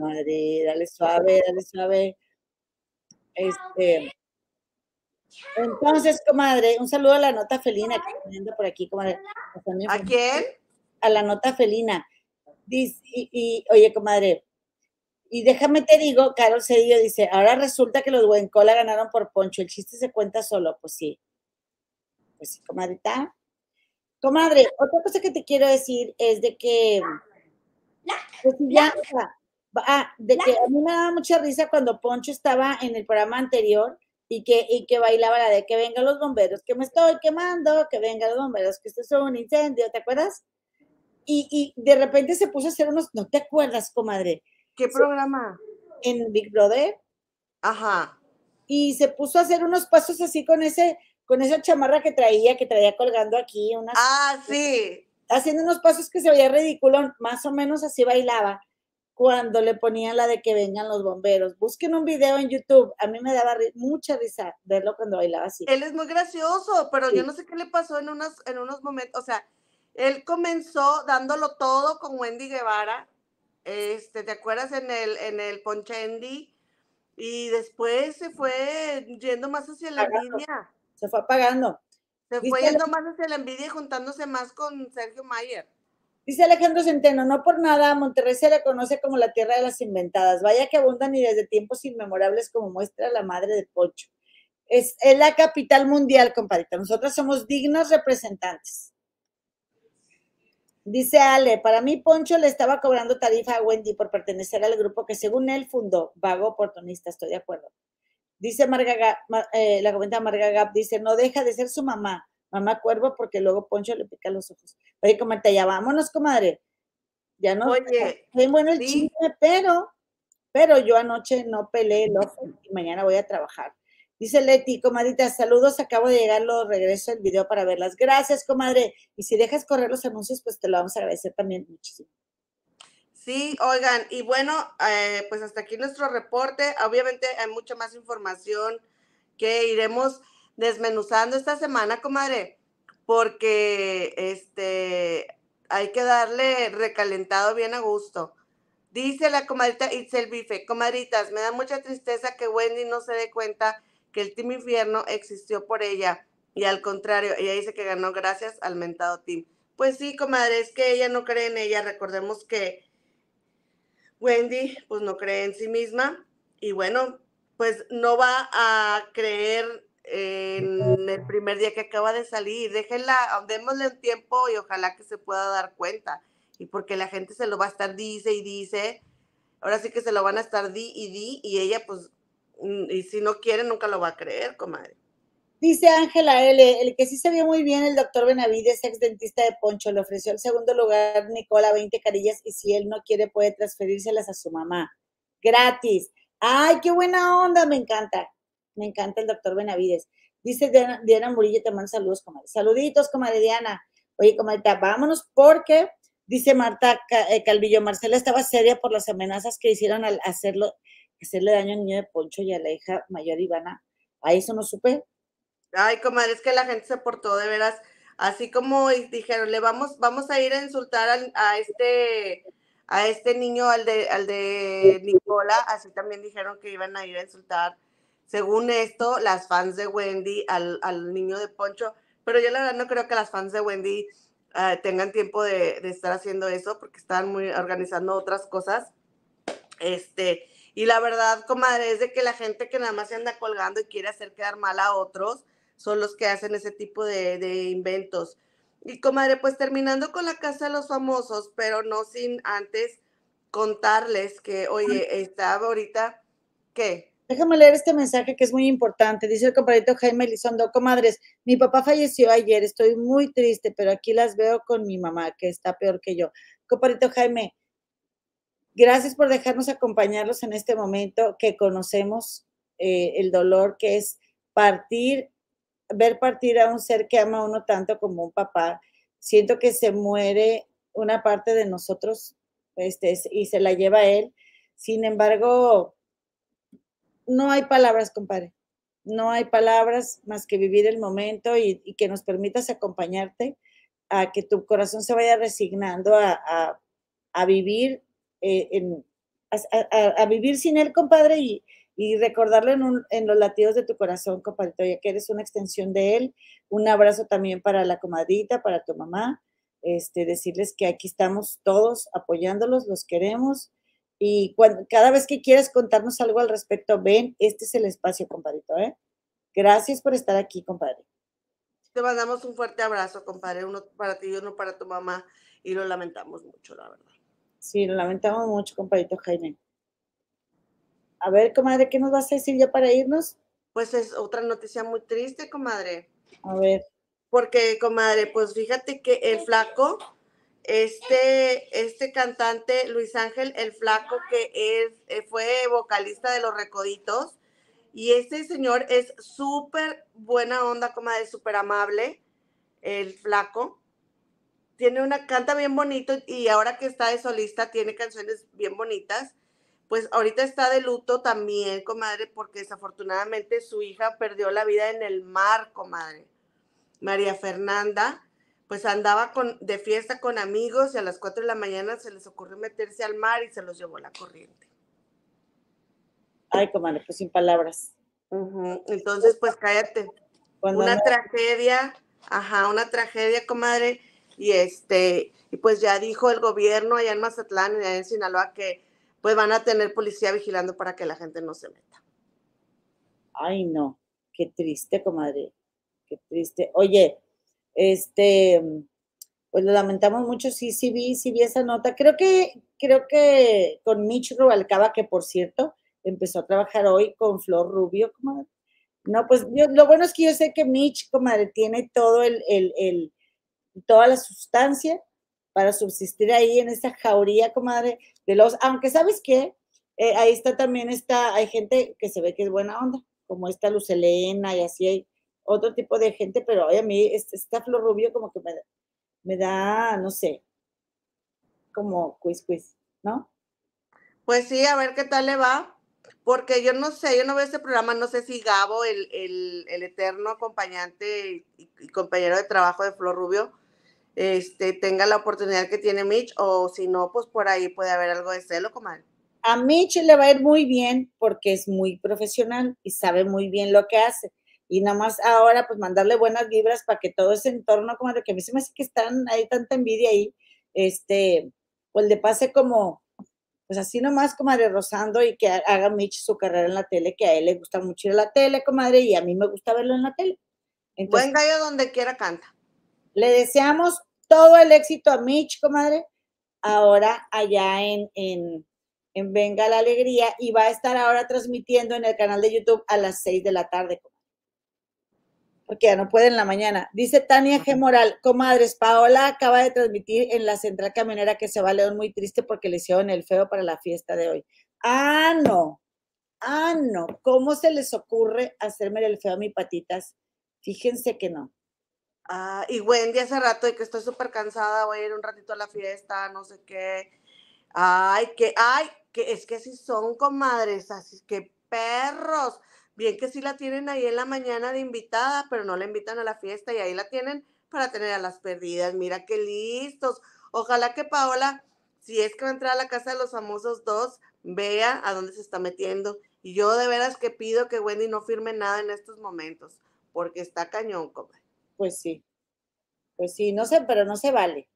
Madre, dale suave, dale suave. Este. Entonces, comadre, un saludo a la nota felina que está por aquí, comadre. ¿A quién? A la nota felina. Dice, y, y, oye, comadre, y déjame te digo, Carol Cedillo dice, ahora resulta que los Huencola ganaron por Poncho, el chiste se cuenta solo, pues sí. Pues sí, comadrita. Comadre, otra cosa que te quiero decir es de que, pues ya, ah, de que a mí me daba mucha risa cuando Poncho estaba en el programa anterior y que, y que bailaba la de que vengan los bomberos, que me estoy quemando, que vengan los bomberos, que esto es un incendio, ¿te acuerdas? Y, y de repente se puso a hacer unos, no te acuerdas, comadre. ¿Qué programa? En Big Brother. Ajá. Y se puso a hacer unos pasos así con ese, con esa chamarra que traía, que traía colgando aquí. Unas, ah, sí. Haciendo unos pasos que se veía ridículo, más o menos así bailaba cuando le ponían la de que vengan los bomberos. Busquen un video en YouTube. A mí me daba mucha risa verlo cuando bailaba así. Él es muy gracioso, pero sí. yo no sé qué le pasó en unos, en unos momentos. O sea, él comenzó dándolo todo con Wendy Guevara. Este, ¿te acuerdas en el, en el Ponchendi? Y después se fue yendo más hacia la envidia. Se fue apagando. Se fue yendo más hacia la envidia y juntándose más con Sergio Mayer. Dice Alejandro Centeno, no por nada Monterrey se le conoce como la tierra de las inventadas. Vaya que abundan y desde tiempos inmemorables como muestra la madre de Pocho. Es, es la capital mundial, compadrita. Nosotros somos dignos representantes. Dice Ale, para mí Poncho le estaba cobrando tarifa a Wendy por pertenecer al grupo que según él fundó, vago oportunista, estoy de acuerdo. Dice Marga eh, la comenta Marga Gap, dice, no deja de ser su mamá, mamá cuervo, porque luego Poncho le pica los ojos. Oye, comadre, ya vámonos, comadre. Ya no, Oye, bien bueno el sí. chisme, pero, pero yo anoche no peleé el ojo y mañana voy a trabajar. Dice Leti, comadita, saludos, acabo de llegar, lo regreso el video para verlas. Gracias, comadre. Y si dejas correr los anuncios, pues te lo vamos a agradecer también muchísimo. Sí, oigan, y bueno, eh, pues hasta aquí nuestro reporte. Obviamente hay mucha más información que iremos desmenuzando esta semana, comadre, porque este hay que darle recalentado bien a gusto. Dice la comadrita Itzel Bife, comadritas, me da mucha tristeza que Wendy no se dé cuenta que el Team Infierno existió por ella. Y al contrario, ella dice que ganó gracias al mentado Team. Pues sí, comadre, es que ella no cree en ella. Recordemos que Wendy, pues no cree en sí misma. Y bueno, pues no va a creer en el primer día que acaba de salir. Déjenla, démosle un tiempo y ojalá que se pueda dar cuenta. Y porque la gente se lo va a estar dice y dice, ahora sí que se lo van a estar di y di, y ella pues, mm, y si no quiere, nunca lo va a creer, comadre. Dice Ángela L., el que sí se vio muy bien, el doctor Benavides, ex dentista de Poncho, le ofreció el segundo lugar Nicola 20 carillas y si él no quiere puede transferírselas a su mamá. Gratis. Ay, qué buena onda, me encanta. Me encanta el doctor Benavides. Dice Diana, Murillo, te mando saludos, comadre. Saluditos, comadre Diana. Oye, comadre, vámonos porque, dice Marta eh, Calvillo, Marcela estaba seria por las amenazas que hicieron al hacerlo, hacerle daño al niño de Poncho y a la hija mayor Ivana. A eso no supe. Ay, comadre, es que la gente se portó de veras, así como dijeron, le vamos, vamos a ir a insultar a este, a este niño, al de, al de Nicola, así también dijeron que iban a ir a insultar, según esto, las fans de Wendy al, niño de Poncho, pero yo la verdad no creo que las fans de Wendy eh, tengan tiempo de, de, estar haciendo eso, porque están muy organizando otras cosas. Este, y la verdad, comadre, es de que la gente que nada más se anda colgando y quiere hacer quedar mal a otros, son los que hacen ese tipo de, inventos. Y comadre, pues terminando con la casa de los famosos, pero no sin antes contarles que, oye, estaba ahorita, ¿qué? Déjame leer este mensaje que es muy importante. Dice el compadrito Jaime Elizondo, comadres, mi papá falleció ayer, estoy muy triste, pero aquí las veo con mi mamá, que está peor que yo. Compadrito Jaime, gracias por dejarnos acompañarlos en este momento que conocemos eh, el dolor que es partir ver partir a un ser que ama a uno tanto como un papá, siento que se muere una parte de nosotros este, y se la lleva él. Sin embargo, no hay palabras, compadre. No hay palabras más que vivir el momento y, que nos permitas acompañarte a que tu corazón se vaya resignando a, vivir eh, en, a, vivir sin él, compadre, y, y recordarlo en, los latidos de tu corazón, compadrito, ya que eres una extensión de él. Un abrazo también para la comadrita, para tu mamá. Este, decirles que aquí estamos todos apoyándolos, los queremos. Y cuando, cada vez que quieras contarnos algo al respecto, ven, este es el espacio, compadrito. ¿eh? Gracias por estar aquí, compadre. Te mandamos un fuerte abrazo, compadre, uno para ti y uno para tu mamá, y lo lamentamos mucho, la verdad. Sí, lo lamentamos mucho, compadrito Jaime. A ver, comadre, ¿qué nos vas a decir ya para irnos? Pues es otra noticia muy triste, comadre. A ver. Porque, comadre, pues fíjate que el flaco, este, este cantante, Luis Ángel, el flaco que es, eh, fue vocalista de Los Recoditos, y este señor es súper buena onda, comadre, súper amable, el flaco. Tiene una, canta bien bonito y ahora que está de solista tiene canciones bien bonitas pues ahorita está de luto también, comadre, porque desafortunadamente su hija perdió la vida en el mar, comadre. María Fernanda, pues andaba con, de fiesta con amigos y a las 4 de la mañana se les ocurrió meterse al mar y se los llevó la corriente. Ay, comadre, pues sin palabras. Entonces, pues cállate. una tragedia, ajá, una tragedia, comadre. Y este, y pues ya dijo el gobierno allá en Mazatlán y allá en Sinaloa que pues van a tener policía vigilando para que la gente no se meta. Ay, no, qué triste, comadre, qué triste. Oye, este, pues lo lamentamos mucho, sí, sí vi, sí vi esa nota. Creo que, creo que con Mitch Rubalcaba, que por cierto, empezó a trabajar hoy con Flor Rubio, comadre. No, pues lo bueno es que yo sé que Mitch, comadre, tiene todo el, el, el, toda la sustancia para subsistir ahí en esa jauría, comadre, de los, aunque sabes qué, eh, ahí está también está, hay gente que se ve que es buena onda, como esta Luz Elena y así hay otro tipo de gente, pero a mí esta Flor Rubio como que me, me da, no sé, como quiz quiz. ¿no? Pues sí, a ver qué tal le va, porque yo no sé, yo no veo este programa, no sé si Gabo, el, el, el eterno acompañante y, y compañero de trabajo de Flor Rubio, este, tenga la oportunidad que tiene Mitch, o si no, pues por ahí puede haber algo de celo, comadre. A Mitch le va a ir muy bien porque es muy profesional y sabe muy bien lo que hace. Y nada más ahora, pues mandarle buenas vibras para que todo ese entorno, como de que a mí se me hace que están, hay tanta envidia ahí, este, pues le pase como, pues así nomás, comadre, rozando y que haga Mitch su carrera en la tele, que a él le gusta mucho ir a la tele, comadre, y a mí me gusta verlo en la tele. Entonces, Buen gallo donde quiera canta. Le deseamos todo el éxito a Mitch, comadre, ahora allá en, en, en Venga la Alegría y va a estar ahora transmitiendo en el canal de YouTube a las 6 de la tarde, comadre. Porque ya no puede en la mañana. Dice Tania G. Moral, comadres, Paola acaba de transmitir en la central camionera que se va a León muy triste porque le hicieron el feo para la fiesta de hoy. Ah, no. Ah, no. ¿Cómo se les ocurre hacerme el feo a mis patitas? Fíjense que no. Ah, y Wendy hace rato de que estoy súper cansada, voy a ir un ratito a la fiesta, no sé qué. Ay, que, ay, que es que si son comadres, así que perros. Bien que sí la tienen ahí en la mañana de invitada, pero no la invitan a la fiesta y ahí la tienen para tener a las perdidas. Mira qué listos. Ojalá que Paola, si es que va a entrar a la casa de los famosos dos, vea a dónde se está metiendo. Y yo de veras que pido que Wendy no firme nada en estos momentos, porque está cañón, comadre. Pues sí. Pues sí, no sé, pero no se vale.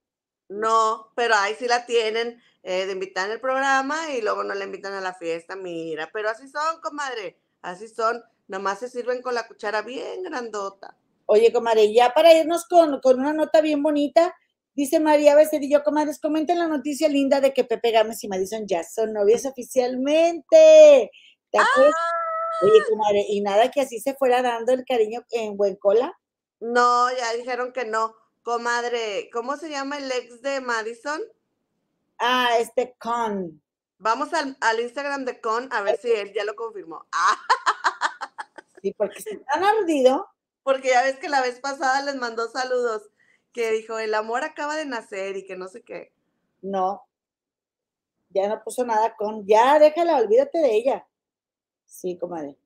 No, pero ahí sí la tienen eh, de invitar en el programa y luego no la invitan a la fiesta, mira, pero así son, comadre, así son, nomás se sirven con la cuchara bien grandota. Oye, comadre, ya para irnos con, con una nota bien bonita, dice María Becerrillo, comadres, comenten la noticia linda de que Pepe Gámez y Madison ya son novios oficialmente. ¿Te acuerdas? Oye, comadre, y nada que así se fuera dando el cariño en buen cola. No, ya dijeron que no. Comadre, ¿cómo se llama el ex de Madison? Ah, este Con. Vamos al, al Instagram de Con a ver si él ya lo confirmó. Ah. Sí, porque se han ardido. Porque ya ves que la vez pasada les mandó saludos, que dijo, el amor acaba de nacer y que no sé qué. No, ya no puso nada con, ya déjala, olvídate de ella. Sí, comadre.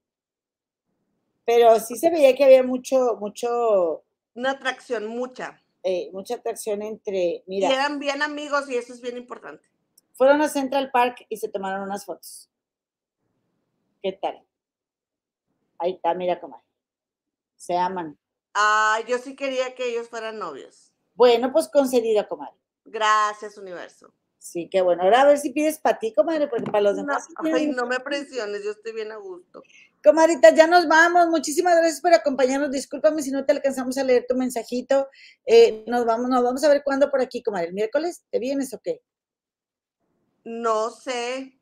Pero sí se veía que había mucho, mucho. Una atracción, mucha. Eh, mucha atracción entre, mira. Y eran bien amigos y eso es bien importante. Fueron a Central Park y se tomaron unas fotos. ¿Qué tal? Ahí está, mira comadre. Se aman. Ah, yo sí quería que ellos fueran novios. Bueno, pues concedido, comadre. Gracias, universo. Sí, qué bueno. Ahora a ver si pides para ti, comadre, porque para los demás. No, ay, no me presiones, yo estoy bien a gusto. Comadrita, ya nos vamos. Muchísimas gracias por acompañarnos. Discúlpame si no te alcanzamos a leer tu mensajito. Eh, nos vamos, nos vamos a ver cuándo por aquí, comadre. ¿El miércoles te vienes o qué? No sé.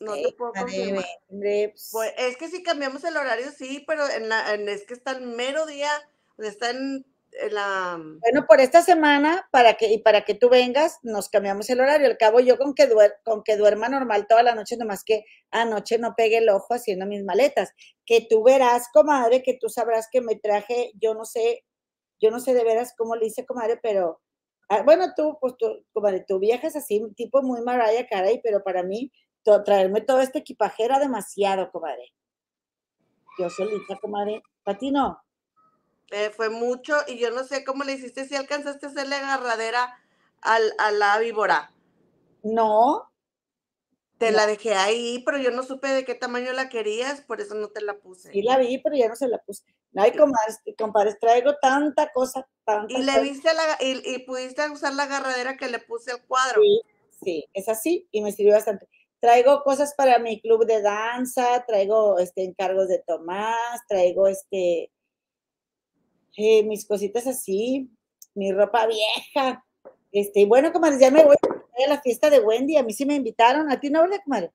No te puedo confirmar. Pues. Pues, es que si cambiamos el horario, sí, pero en la, en, es que está el mero día, está en, en, la... Bueno, por esta semana, para que, y para que tú vengas, nos cambiamos el horario. Al cabo, yo con que, duer, con que duerma normal toda la noche, nomás que anoche no pegue el ojo haciendo mis maletas. Que tú verás, comadre, que tú sabrás que me traje, yo no sé, yo no sé de veras cómo le hice, comadre, pero... Ah, bueno, tú, pues tú, comadre, tú viajas así, tipo muy Mariah Carey, pero para mí traerme todo este equipaje era demasiado, comadre. Yo solita, comadre. ¿Para ti no? Eh, fue mucho y yo no sé cómo le hiciste, si alcanzaste a hacerle agarradera al, a la víbora. No. Te no. la dejé ahí, pero yo no supe de qué tamaño la querías, por eso no te la puse. Sí la vi, pero ya no se la puse. Ay, comadres, compadres, traigo tanta cosa, tanta Y le viste la, y, y pudiste usar la agarradera que le puse al cuadro. Sí, sí, es así y me sirvió bastante. Traigo cosas para mi club de danza, traigo este encargos de Tomás, traigo este eh, mis cositas así, mi ropa vieja. Este, y bueno, comadres, ya me voy a la fiesta de Wendy, a mí sí me invitaron, a ti no, ¿verdad, comadre?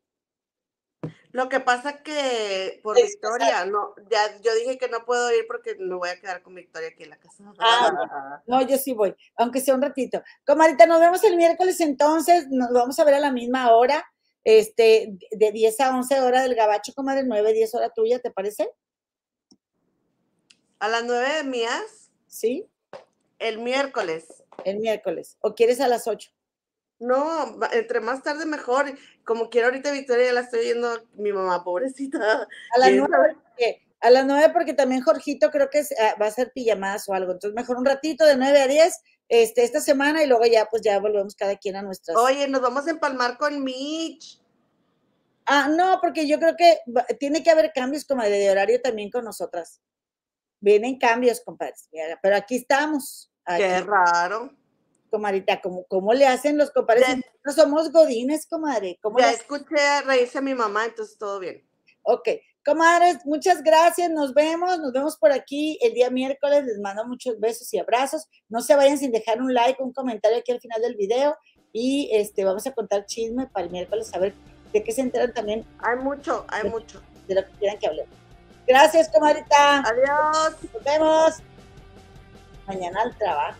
Lo que pasa que por Es- Victoria, no, ya yo dije que no puedo ir porque me voy a quedar con Victoria aquí en la casa. Ah, No, yo sí voy, aunque sea un ratito. Comadita, nos vemos el miércoles entonces, nos vamos a ver a la misma hora, este, de 10 a 11 hora del gabacho, comadre, 9, 10 hora tuya, ¿te parece? A las nueve mías, Sí, el miércoles. el miércoles. ¿O quieres a las 8? No, entre más tarde mejor. Como quiero ahorita Victoria, ya la estoy viendo mi mamá, pobrecita. A las nueve, porque, a las nueve porque también Jorgito creo que ah, va a hacer pijamadas o algo. Entonces mejor un ratito de nueve a diez este, esta semana y luego ya pues ya volvemos cada quien a nuestras. Oye, nos vamos a empalmar con Mitch. Ah, no, porque yo creo que tiene que haber cambios como de horario también con nosotras. Vienen cambios, compadres. Pero aquí estamos. Qué raro comadita, ¿cómo, cómo le hacen los compadres? No somos godines, comadre. ¿Cómo ya escuché reírse a mi mamá, entonces todo bien. Ok, comadres, muchas gracias, nos vemos, nos vemos por aquí el día miércoles, les mando muchos besos y abrazos, no se vayan sin dejar un like, un comentario aquí al final del video y este, vamos a contar chisme para el miércoles, a ver de qué se enteran también. Hay mucho, hay mucho. De lo que quieran que hablemos. Gracias, comadrita. Adiós. Nos vemos. Mañana al trabajo.